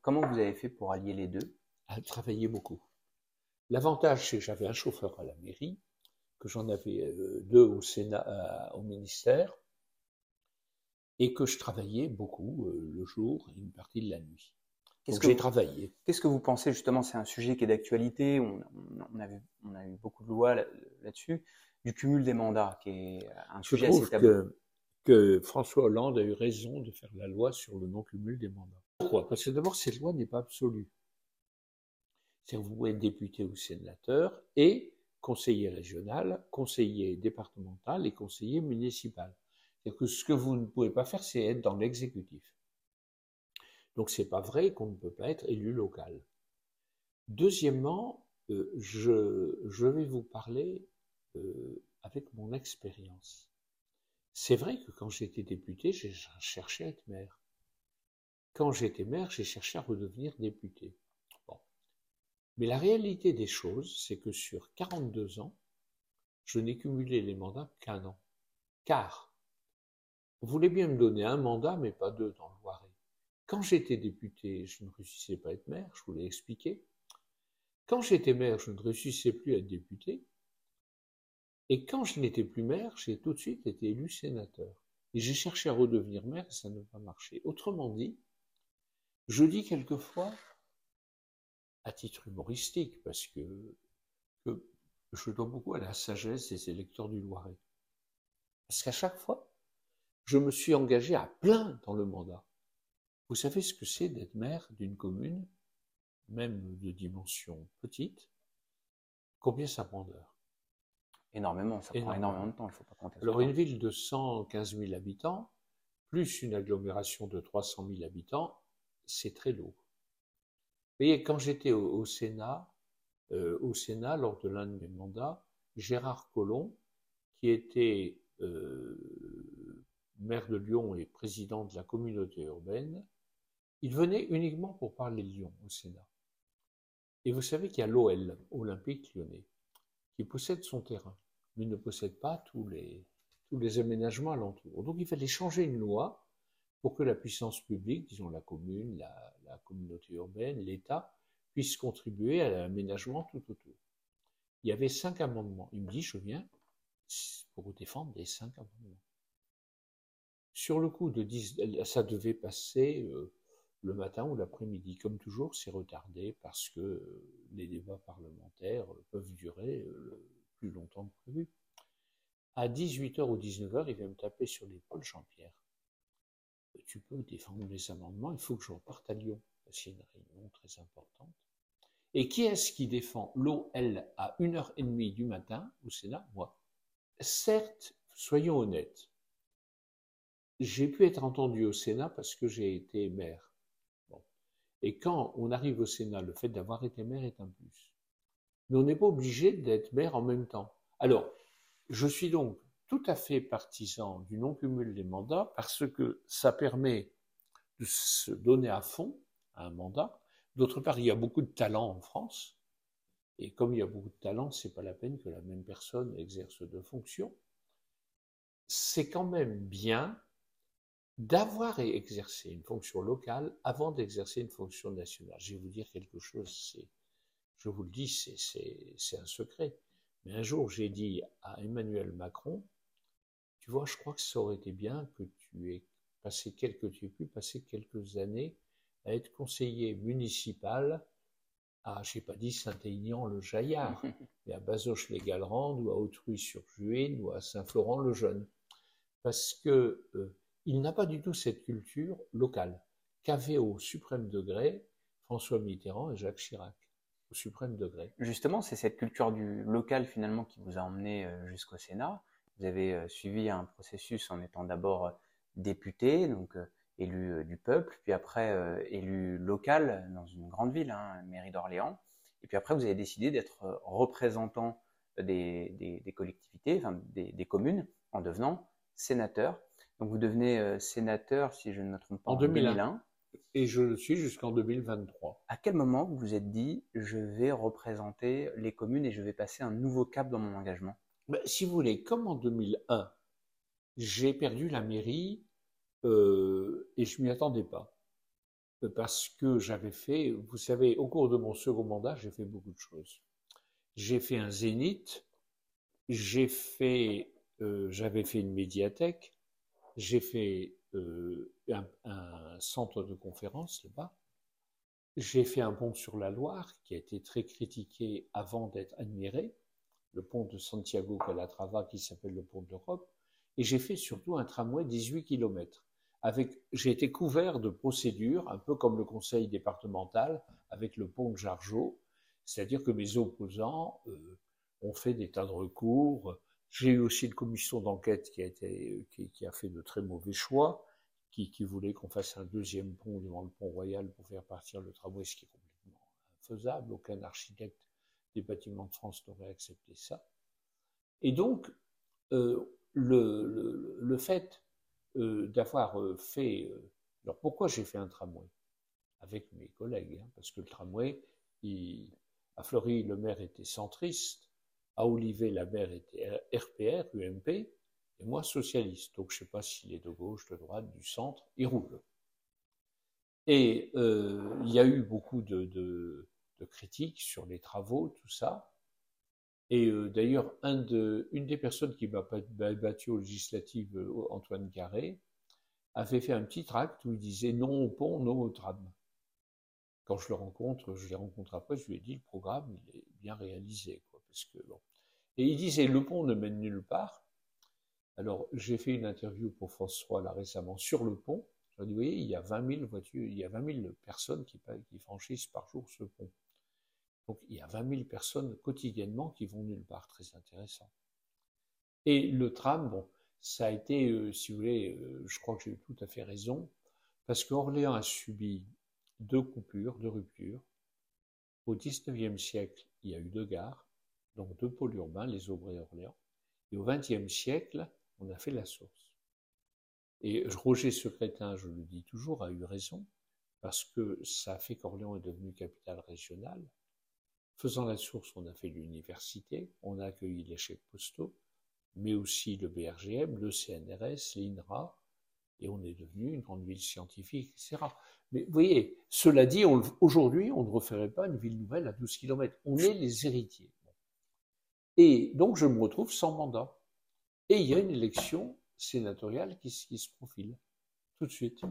Comment vous avez fait pour allier les deux? À travailler beaucoup. L'avantage, c'est que j'avais un chauffeur à la mairie, que j'en avais deux au Sénat, au ministère, et que je travaillais beaucoup le jour et une partie de la nuit. Qu'est-ce que j'ai travaillé. Qu'est-ce que vous pensez justement C'est un sujet qui est d'actualité. On, a eu beaucoup de lois là-dessus. du cumul des mandats, qui est un sujet assez tabou. Que, que François Hollande a eu raison de faire la loi sur le non-cumul des mandats. Pourquoi? Parce que d'abord, cette loi n'est pas absolue. C'est-à-dire vous pouvez être député ou sénateur et conseiller régional, conseiller départemental et conseiller municipal. C'est-à-dire que ce que vous ne pouvez pas faire, c'est être dans l'exécutif. Donc c'est pas vrai qu'on ne peut pas être élu local. Deuxièmement, euh, je, vais vous parler euh, avec mon expérience. C'est vrai que quand j'étais député, j'ai cherché à être maire. Quand j'étais maire, j'ai cherché à redevenir député. Mais la réalité des choses, c'est que sur 42 ans, je n'ai cumulé les mandats qu'un an. Car, vous voulez bien me donner un mandat, mais pas deux dans le Loiret. Quand j'étais député, je ne réussissais pas à être maire, je vous l'ai expliqué. Quand j'étais maire, je ne réussissais plus à être député. Et quand je n'étais plus maire, j'ai tout de suite été élu sénateur. Et j'ai cherché à redevenir maire et ça n'a pas marché. Autrement dit, je dis quelquefois, à titre humoristique, parce que, que je dois beaucoup à la sagesse des électeurs du Loiret. Parce qu'à chaque fois, je me suis engagé à plein dans le mandat. Vous savez ce que c'est d'être maire d'une commune, même de dimension petite? Combien ça prend d'heures? Énormément, ça prend énormément de temps, il ne faut pas compter. Alors une ville de 115 000 habitants, plus une agglomération de 300 000 habitants, c'est très lourd. Vous voyez, quand j'étais au, Sénat, euh, au Sénat, lors de l'un de mes mandats, Gérard Collomb, qui était euh, maire de Lyon et président de la communauté urbaine, il venait uniquement pour parler Lyon au Sénat. Et vous savez qu'il y a l'OL, Olympique lyonnais, qui possède son terrain, mais ne possède pas tous les, aménagements alentours. Donc il fallait changer une loi pour que la puissance publique, disons la commune, la, la communauté urbaine, l'État, puisse contribuer à l'aménagement tout autour. Il y avait cinq amendements. Il me dit, je viens pour vous défendre les cinq amendements. Sur le coup de 10, ça devait passer euh, le matin ou l'après-midi. Comme toujours, c'est retardé parce que euh, les débats parlementaires peuvent durer euh, plus longtemps que prévu. À 18h ou 19h, il vient me taper sur l'épaule, Jean-Pierre. Tu peux défendre mes amendements, il faut que je reparte à Lyon. C'est une réunion très importante. Et qui est-ce qui défend l'OL à 1h30 du matin au Sénat? Moi. Certes, soyons honnêtes, j'ai pu être entendu au Sénat parce que j'ai été maire. Et quand on arrive au Sénat, le fait d'avoir été maire est un plus. Mais on n'est pas obligé d'être maire en même temps. Alors, je suis donc tout à fait partisan du non-cumul des mandats parce que ça permet de se donner à fond à un mandat. D'autre part, il y a beaucoup de talent en France. Et comme il y a beaucoup de talent, c'est pas la peine que la même personne exerce deux fonctions. C'est quand même bien d'avoir exercé une fonction locale avant d'exercer une fonction nationale. Je vais vous dire quelque chose, je vous le dis, c'est un secret. Mais un jour, j'ai dit à Emmanuel Macron, tu vois, je crois que ça aurait été bien que tu aies passé quelques, tu aies pu passer quelques années à être conseiller municipal à, je n'ai pas dit Saint-Aignan-le-Jaillard, mais à Bazoches-les-Galrandes ou à Autruy-sur-Juine ou à Saint-Florent-le-Jeune. Parce que euh, il n'a pas du tout cette culture locale qu'avaient au suprême degré François Mitterrand et Jacques Chirac, au suprême degré. Justement, c'est cette culture du local finalement qui vous a emmené euh, jusqu'au Sénat. Vous avez euh, suivi un processus en étant d'abord député, donc élu euh, du peuple, puis après euh, élu local dans une grande ville, hein, mairie d'Orléans. Et puis après, vous avez décidé d'être euh, représentant des, collectivités, des, communes, en devenant sénateur. Donc vous devenez sénateur, si je ne me trompe pas, en, 2001. Et je le suis jusqu'en 2023. À quel moment vous vous êtes dit, je vais représenter les communes et je vais passer un nouveau cap dans mon engagement? Ben, Si vous voulez, comme en 2001, j'ai perdu la mairie euh, et je m'y attendais pas. Euh, parce que j'avais fait, vous savez, au cours de mon second mandat, j'ai fait beaucoup de choses. J'ai fait un zénith, j'ai fait, euh, j'avais fait une médiathèque, j'ai fait euh, un, centre de conférence là-bas, j'ai fait un pont sur la Loire qui a été très critiqué avant d'être admiré, le pont de Santiago Calatrava qui s'appelle le pont de l'Europe, et j'ai fait surtout un tramway 18 km j'ai été couvert de procédures, un peu comme le conseil départemental avec le pont de Jargeau, c'est-à-dire que mes opposants euh, ont fait des tas de recours. J'ai eu aussi une commission d'enquête qui a été, qui, a fait de très mauvais choix, qui, qui voulait qu'on fasse un deuxième pont devant le pont royal pour faire partir le tramway, ce qui est complètement faisable. Aucun architecte des bâtiments de France n'aurait accepté ça. Et donc, euh, le, le, le fait euh, d'avoir euh, fait. Euh, alors pourquoi j'ai fait un tramway? Avec mes collègues hein, Parce que le tramway, à Fleury, le maire était centriste, à Olivet, la était RPR, UMP, et moi socialiste. Donc je ne sais pas s'il est de gauche, de droite, du centre, il roule. Et il y a eu beaucoup de, critiques sur les travaux, tout ça. Et euh, d'ailleurs, une des personnes qui m'a battu aux législatives, euh, Antoine Carré, avait fait un petit tract où il disait non au pont, non au tram. Quand je le rencontre, je les rencontre après, je lui ai dit le programme, il est bien réalisé. Quoi, parce que, bon. Et il disait le pont ne mène nulle part. Alors, j'ai fait une interview pour François là récemment sur le pont. Vous voyez, il y a 20 000 voitures, il y a 20 000 personnes qui, franchissent par jour ce pont. Donc il y a 20 000 personnes quotidiennement qui vont nulle part, très intéressant. Et le tram, ça a été, euh, si vous voulez, euh, je crois que j'ai tout à fait raison, parce qu'Orléans a subi deux coupures, deux ruptures. Au XIXe siècle, il y a eu deux gares, donc deux pôles urbains, les Aubrais et Orléans. Et au XXe siècle, on a fait la source. Et Roger Secrétin, je le dis toujours, a eu raison, parce que ça a fait qu'Orléans est devenu capitale régionale. Faisant la source, on a fait l'université, on a accueilli les chefs postaux, mais aussi le BRGM, le CNRS, l'INRA, et on est devenu une grande ville scientifique, etc. Mais vous voyez, cela dit, aujourd'hui, on ne referait pas une ville nouvelle à 12 km. On est les héritiers. Et donc, je me retrouve sans mandat. Et il y a une élection sénatoriale qui, qui se profile, tout de suite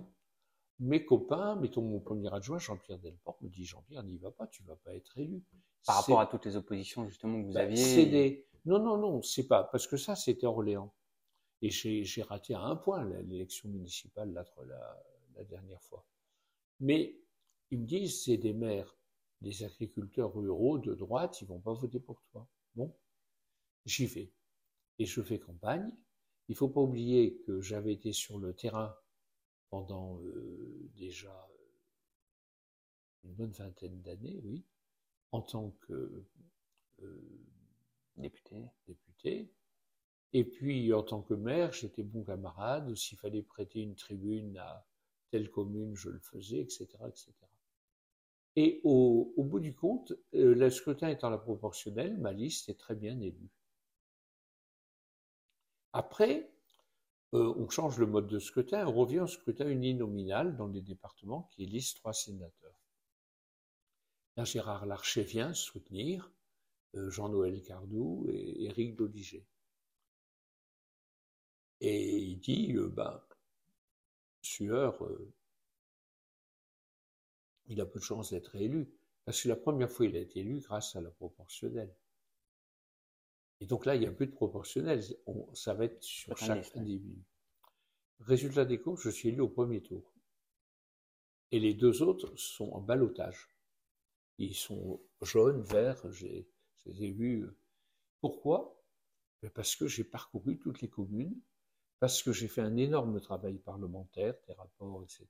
mes copains, mettons mon premier adjoint, Jean-Pierre Delport, me dit Jean-Pierre, n'y va pas, tu vas pas être élu. Par rapport à toutes les oppositions justement que vous bah, aviez. Des... Non, non, non, c'est pas parce que ça c'était Orléans et j'ai raté à un point l'élection municipale la, la, la, dernière fois. Mais ils me disent c'est des maires, des agriculteurs ruraux de droite, ils vont pas voter pour toi. Bon, j'y vais et je fais campagne. Il faut pas oublier que j'avais été sur le terrain pendant euh, déjà euh, une bonne vingtaine d'années, oui, en tant que euh, député. député. Et puis, en tant que maire, j'étais bon camarade. S'il fallait prêter une tribune à telle commune, je le faisais, etc. etc. Et au, au bout du compte, le scrutin étant la proportionnelle, ma liste est très bien élue. Après, euh, on change le mode de scrutin, on revient au scrutin uninominal dans les départements qui élisent trois sénateurs. Là, Gérard Larcher vient soutenir euh, Jean-Noël Cardou et Éric Dodiger. Et il dit, euh, ben, Sueur, il a peu de chance d'être élu, Parce que la première fois, il a été élu grâce à la proportionnelle. Et donc là, il n'y a plus de proportionnel. ça va être sur chaque individu. Résultat des courses, je suis élu au premier tour. Et les deux autres sont en balotage. Ils sont jaunes, verts, je les ai vus. Pourquoi? Ben Parce que j'ai parcouru toutes les communes, parce que j'ai fait un énorme travail parlementaire, des rapports, etc.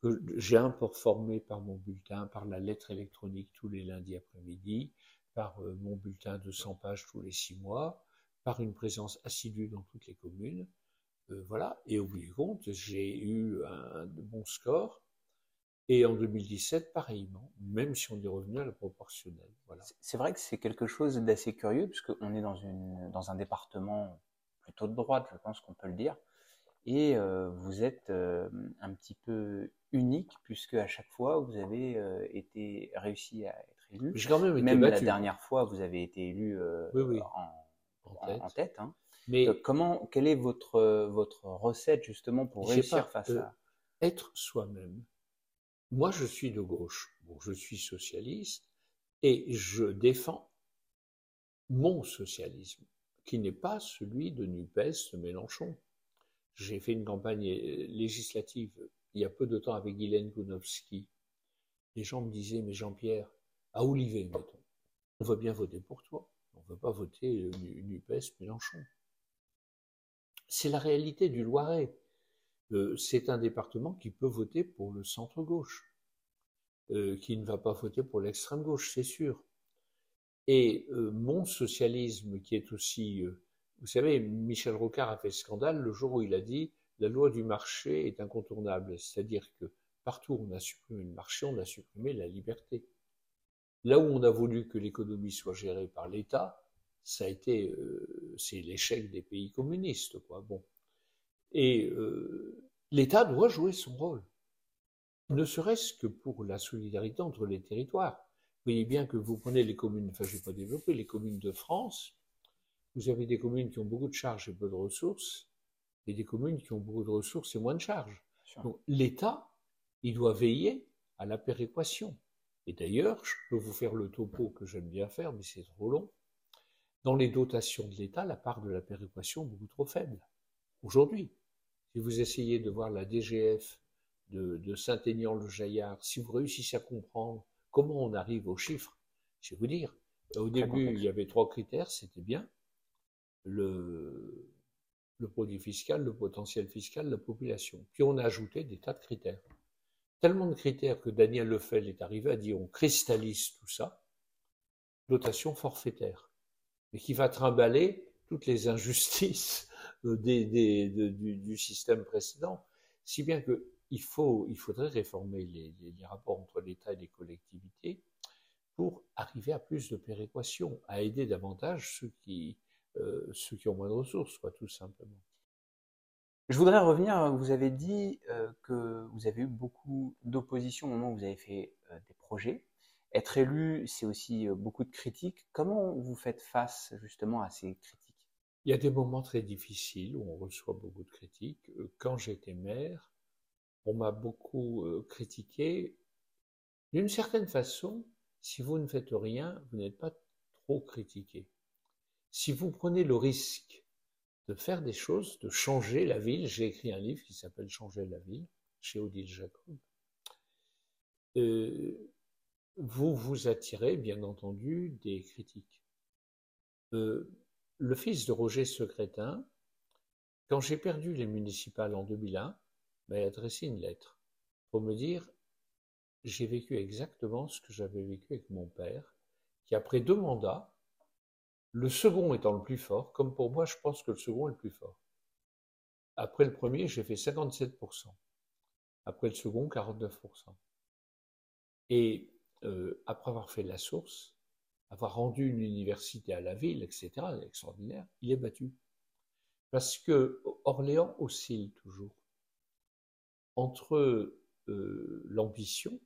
Que j'ai un port formé par mon bulletin, par la lettre électronique tous les lundis après-midi, par euh, mon bulletin de 100 pages tous les six mois, par une présence assidue dans toutes les communes. Euh, voilà. Et au bout du compte, j'ai eu un bon score. Et en 2017, pareillement, même si on est revenu à la proportionnelle. Voilà. C'est vrai que c'est quelque chose d'assez curieux, puisqu'on est dans, un département plutôt de droite, je pense qu'on peut le dire. Et euh, vous êtes un petit peu unique, puisque à chaque fois, vous avez été réussi à même la dernière fois, vous avez été élu euh, En, tête. Hein. Mais comment, quelle est votre, votre recette justement pour réussir face à être soi-même Moi, je suis de gauche. Bon, je suis socialiste et je défends mon socialisme, qui n'est pas celui de Nupes, de Mélenchon. J'ai fait une campagne euh, législative il y a peu de temps avec Guylaine Gounowski. Les gens me disaient, mais Jean-Pierre, à Olivier, mettons. On veut bien voter pour toi. On ne veut pas voter euh, NUPES, Mélenchon. C'est la réalité du Loiret. Euh, c'est un département qui peut voter pour le centre-gauche, euh, qui ne va pas voter pour l'extrême-gauche, c'est sûr. Et mon socialisme, qui est aussi... vous savez, Michel Rocard a fait scandale le jour où il a dit la loi du marché est incontournable. C'est-à-dire que partout où on a supprimé le marché, on a supprimé la liberté. Là où on a voulu que l'économie soit gérée par l'État, ça a été, euh, c'est l'échec des pays communistes, quoi. Bon. Et euh, l'État doit jouer son rôle, ne serait-ce que pour la solidarité entre les territoires. Vous voyez bien que vous prenez les communes, enfin je vais pas développer, les communes de France, vous avez des communes qui ont beaucoup de charges et peu de ressources, et des communes qui ont beaucoup de ressources et moins de charges. Donc l'État, il doit veiller à la péréquation. Et d'ailleurs, je peux vous faire le topo que j'aime bien faire, mais c'est trop long. Dans les dotations de l'État, la part de la péréquation est beaucoup trop faible. Aujourd'hui, si vous essayez de voir la DGF de, Saint-Aignan-le-Jaillard, si vous réussissez à comprendre comment on arrive aux chiffres, je vais vous dire, au début, il y avait trois critères, c'était bien. Le, le produit fiscal, le potentiel fiscal, la population. Puis on a ajouté des tas de critères tellement de critères que Daniel Lefel est arrivé à dire on cristallise tout ça, dotation forfaitaire, mais qui va trimballer toutes les injustices du, système précédent, si bien que il, faut, il faudrait réformer les, rapports entre l'État et les collectivités pour arriver à plus de péréquation, à aider davantage ceux qui, euh, ceux qui ont moins de ressources, quoi, tout simplement. Je voudrais revenir, vous avez dit euh, que vous avez eu beaucoup d'opposition au moment où vous avez fait euh, des projets. Être élu, c'est aussi euh, beaucoup de critiques. Comment vous faites face justement à ces critiques? Il y a des moments très difficiles où on reçoit beaucoup de critiques. Quand j'étais maire, on m'a beaucoup critiqué. D'une certaine façon, si vous ne faites rien, vous n'êtes pas trop critiqué. Si vous prenez le risque de faire des choses, de changer la ville. J'ai écrit un livre qui s'appelle Changer la ville chez Odile Jacob. Euh, vous vous attirez, bien entendu, des critiques. Euh, le fils de Roger Secrétin, quand j'ai perdu les municipales en 2001, m'a adressé une lettre pour me dire j'ai vécu exactement ce que j'avais vécu avec mon père, qui après deux mandats le second étant le plus fort, comme pour moi, je pense que le second est le plus fort. Après le premier, j'ai fait 57%. Après le second, 49%. Et euh, après avoir fait la source, avoir rendu une université à la ville, etc., extraordinaire, il est battu. Parce que Orléans oscille toujours entre euh, l'ambition,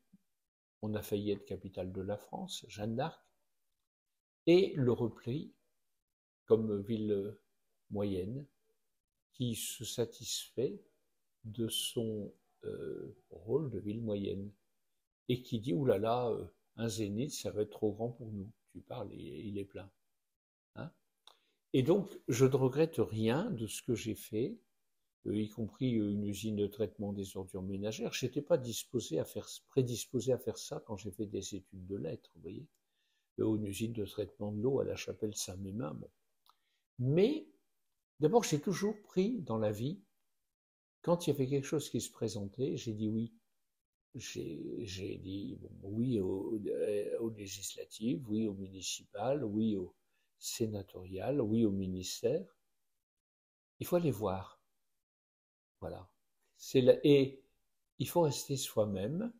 on a failli être capitale de la France, Jeanne d'Arc, et le repli comme ville moyenne qui se satisfait de son euh, rôle de ville moyenne et qui dit oulala, là là, un zénith, ça va être trop grand pour nous. Tu parles, il est plein. Hein et donc, je ne regrette rien de ce que j'ai fait, euh, y compris une usine de traitement des ordures ménagères. Je n'étais pas prédisposé à faire ça quand j'ai fait des études de lettres, vous voyez. Euh, une usine de traitement de l'eau à la chapelle Saint-Mémin. Bon. Mais, d'abord, j'ai toujours pris dans la vie, quand il y avait quelque chose qui se présentait, j'ai dit oui j'ai dit oui aux, législatives, oui aux municipales, oui aux sénatoriales, oui au ministère. Il faut aller voir. Voilà. et il faut rester soi-même.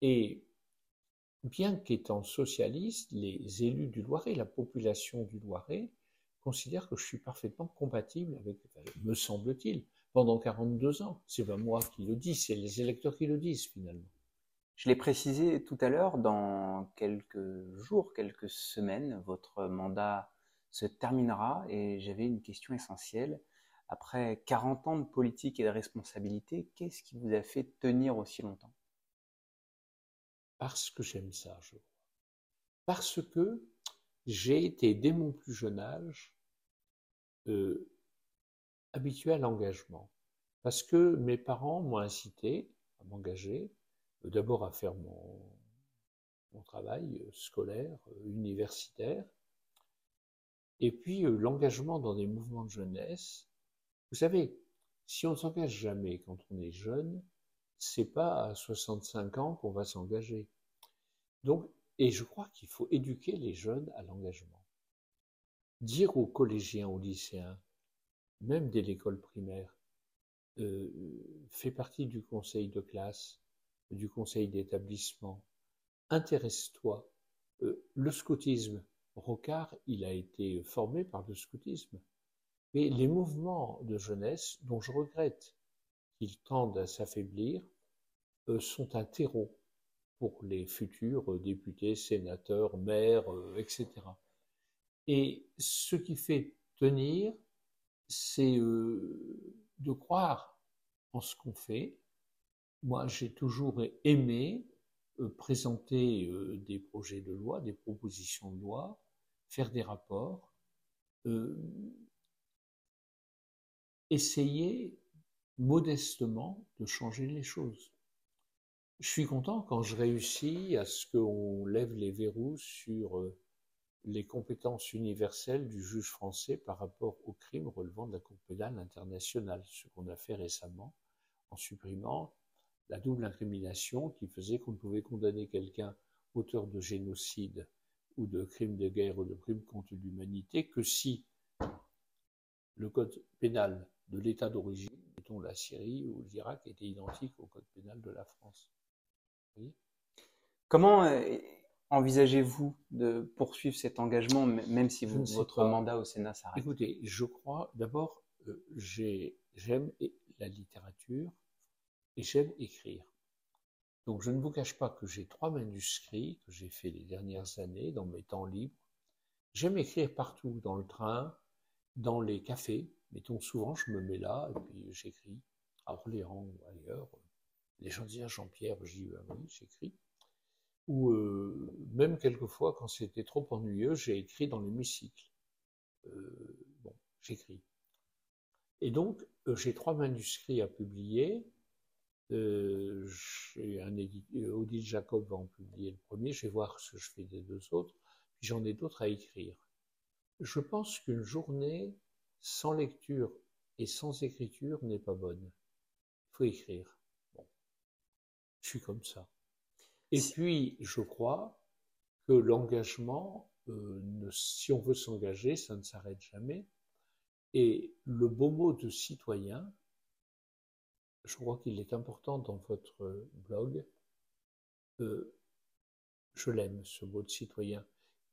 Et bien qu'étant socialiste, les élus du Loiret, la population du Loiret, considèrent que je suis parfaitement compatible avec, me semble-t-il, pendant 42 ans. C'est pas moi qui le dis, c'est les électeurs qui le disent finalement. Je l'ai précisé tout à l'heure, dans quelques jours, quelques semaines, votre mandat se terminera et j'avais une question essentielle. Après 40 ans de politique et de responsabilité, qu'est-ce qui vous a fait tenir aussi longtemps? Parce que j'aime ça, je crois. Parce que j'ai été, dès mon plus jeune âge, euh, habitué à l'engagement. Parce que mes parents m'ont incité à m'engager, euh, d'abord à faire mon, travail euh, scolaire, universitaire, et puis l'engagement dans des mouvements de jeunesse. Vous savez, si on ne s'engage jamais quand on est jeune, c'est pas à 65 ans qu'on va s'engager. Donc, et je crois qu'il faut éduquer les jeunes à l'engagement. Dire aux collégiens, aux lycéens, même dès l'école primaire, euh, fait partie du conseil de classe, du conseil d'établissement. Intéresse-toi. Euh, le scoutisme, Rocard, il a été formé par le scoutisme. Mais les mouvements de jeunesse, dont je regrette qu'ils tendent à s'affaiblir, sont un terreau pour les futurs députés, sénateurs, maires, etc. Et ce qui fait tenir, c'est de croire en ce qu'on fait. Moi, j'ai toujours aimé présenter des projets de loi, des propositions de loi, faire des rapports, essayer modestement de changer les choses. Je suis content quand je réussis à ce qu'on lève les verrous sur les compétences universelles du juge français par rapport aux crimes relevant de la Cour pénale internationale, ce qu'on a fait récemment en supprimant la double incrimination qui faisait qu'on ne pouvait condamner quelqu'un auteur de génocide ou de crimes de guerre ou de crimes contre l'humanité que si le code pénal de l'État d'origine, mettons la Syrie ou l'Irak, était identique au code pénal de la France. Comment euh, envisagez-vous de poursuivre cet engagement, même si votre mandat au Sénat s'arrête? Écoutez, je crois, d'abord, euh, j'aime la littérature et j'aime écrire. Donc je ne vous cache pas que j'ai trois manuscrits que j'ai fait les dernières années dans mes temps libres. J'aime écrire partout, dans le train, dans les cafés. Mettons souvent, je me mets là et puis j'écris à Orléans ou ailleurs. Les gens disent Jean-Pierre, je dis ben oui, j'écris ou euh, même quelquefois, quand c'était trop ennuyeux, j'ai écrit dans l'hémicycle. Euh, bon, j'écris. Et donc, euh, j'ai trois manuscrits à publier. Euh, un Odile Jacob va en publier le premier, je vais voir ce que je fais des deux autres, puis j'en ai d'autres à écrire. Je pense qu'une journée sans lecture et sans écriture n'est pas bonne. Il faut écrire. Je suis comme ça. Et puis, je crois que l'engagement, euh, si on veut s'engager, ça ne s'arrête jamais. Et le beau mot de citoyen, je crois qu'il est important dans votre blog. Euh, je l'aime, ce mot de citoyen.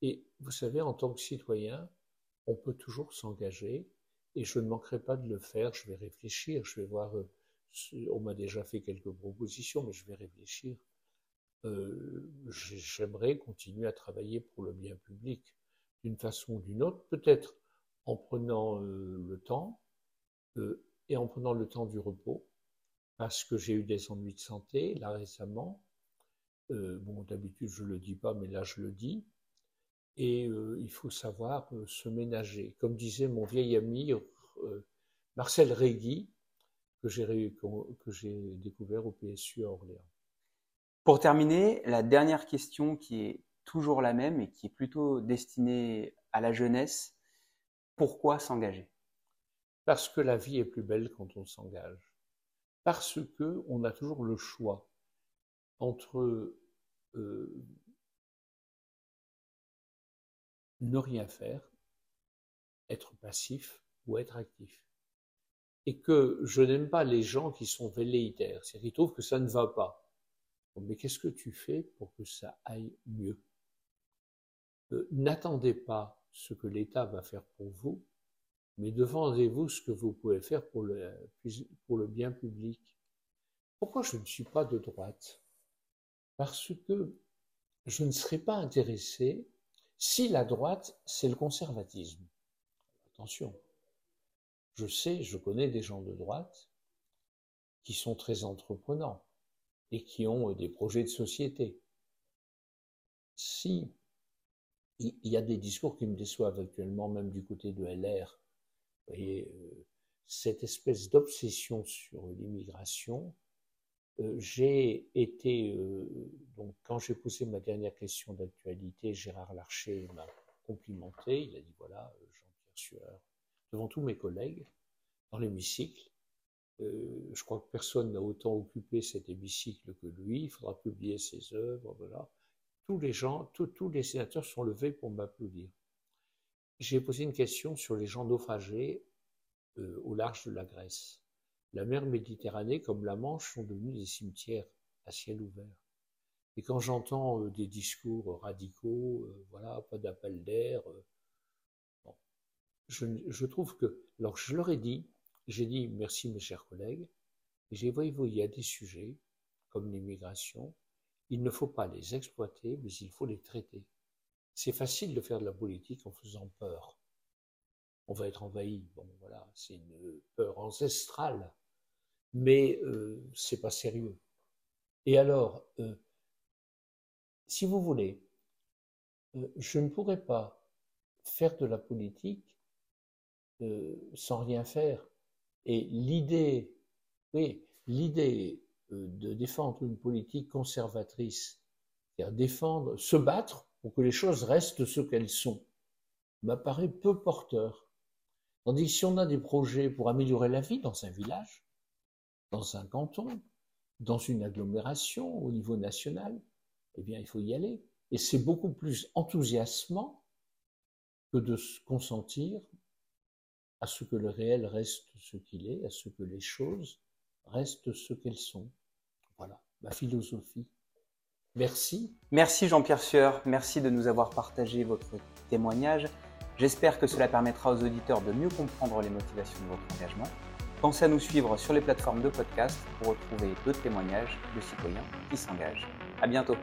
Et vous savez, en tant que citoyen, on peut toujours s'engager et je ne manquerai pas de le faire. Je vais réfléchir, je vais voir. Euh, on m'a déjà fait quelques propositions, mais je vais réfléchir. Euh, j'aimerais continuer à travailler pour le bien public d'une façon ou d'une autre, peut-être en prenant euh, le temps euh, et en prenant le temps du repos, parce que j'ai eu des ennuis de santé là récemment, bon, d'habitude, je ne le dis pas, mais là, je le dis. Et il faut savoir se ménager. Comme disait mon vieil ami Marcel Régui, que j'ai découvert au PSU à Orléans. Pour terminer, la dernière question qui est toujours la même et qui est plutôt destinée à la jeunesse, pourquoi s'engager? Parce que la vie est plus belle quand on s'engage. Parce que on a toujours le choix entre euh, ne rien faire, être passif ou être actif. Et que je n'aime pas les gens qui sont velléitaires, c'est-à-dire qui trouvent que ça ne va pas. Mais qu'est-ce que tu fais pour que ça aille mieux? Euh, N'attendez pas ce que l'État va faire pour vous, mais demandez-vous ce que vous pouvez faire pour le, pour le bien public. Pourquoi je ne suis pas de droite? Parce que je ne serais pas intéressé si la droite, c'est le conservatisme. Attention, je sais, je connais des gens de droite qui sont très entreprenants et qui ont des projets de société. Si il y a des discours qui me déçoivent actuellement, même du côté de LR, vous voyez, euh, cette espèce d'obsession sur l'immigration, euh, j'ai été, euh, donc quand j'ai posé ma dernière question d'actualité, Gérard Larcher m'a complimenté, il a dit voilà, euh, Jean-Pierre Sueur, devant tous mes collègues, dans l'hémicycle, je crois que personne n'a autant occupé cet hémicycle que lui, il faudra publier ses œuvres, voilà. Tous les gens, tous les sénateurs sont levés pour m'applaudir. J'ai posé une question sur les gens naufragés au large de la Grèce. La mer Méditerranée comme la Manche sont devenus des cimetières à ciel ouvert. Et quand j'entends euh, des discours radicaux, euh, voilà, pas d'appel d'air, euh, je, trouve que, alors je leur ai dit, j'ai dit merci mes chers collègues, j'ai dit, il y a des sujets, comme l'immigration, il ne faut pas les exploiter, mais il faut les traiter. C'est facile de faire de la politique en faisant peur. On va être envahi. Bon, voilà, c'est une peur ancestrale mais euh, c'est pas sérieux. Et alors, euh, si vous voulez, euh, je ne pourrais pas faire de la politique euh, sans rien faire. Et l'idée, oui, l'idée de défendre une politique conservatrice, c'est-à-dire défendre, se battre pour que les choses restent ce qu'elles sont, m'apparaît peu porteur. Tandis que si on a des projets pour améliorer la vie dans un village, dans un canton, dans une agglomération au niveau national, eh bien, il faut y aller. Et c'est beaucoup plus enthousiasmant que de se consentir à ce que le réel reste ce qu'il est, à ce que les choses restent ce qu'elles sont. Voilà, ma philosophie. Merci. Merci Jean-Pierre Sueur, merci de nous avoir partagé votre témoignage. J'espère que cela permettra aux auditeurs de mieux comprendre les motivations de votre engagement. Pensez à nous suivre sur les plateformes de podcast pour retrouver d'autres témoignages de citoyens qui s'engagent. À bientôt.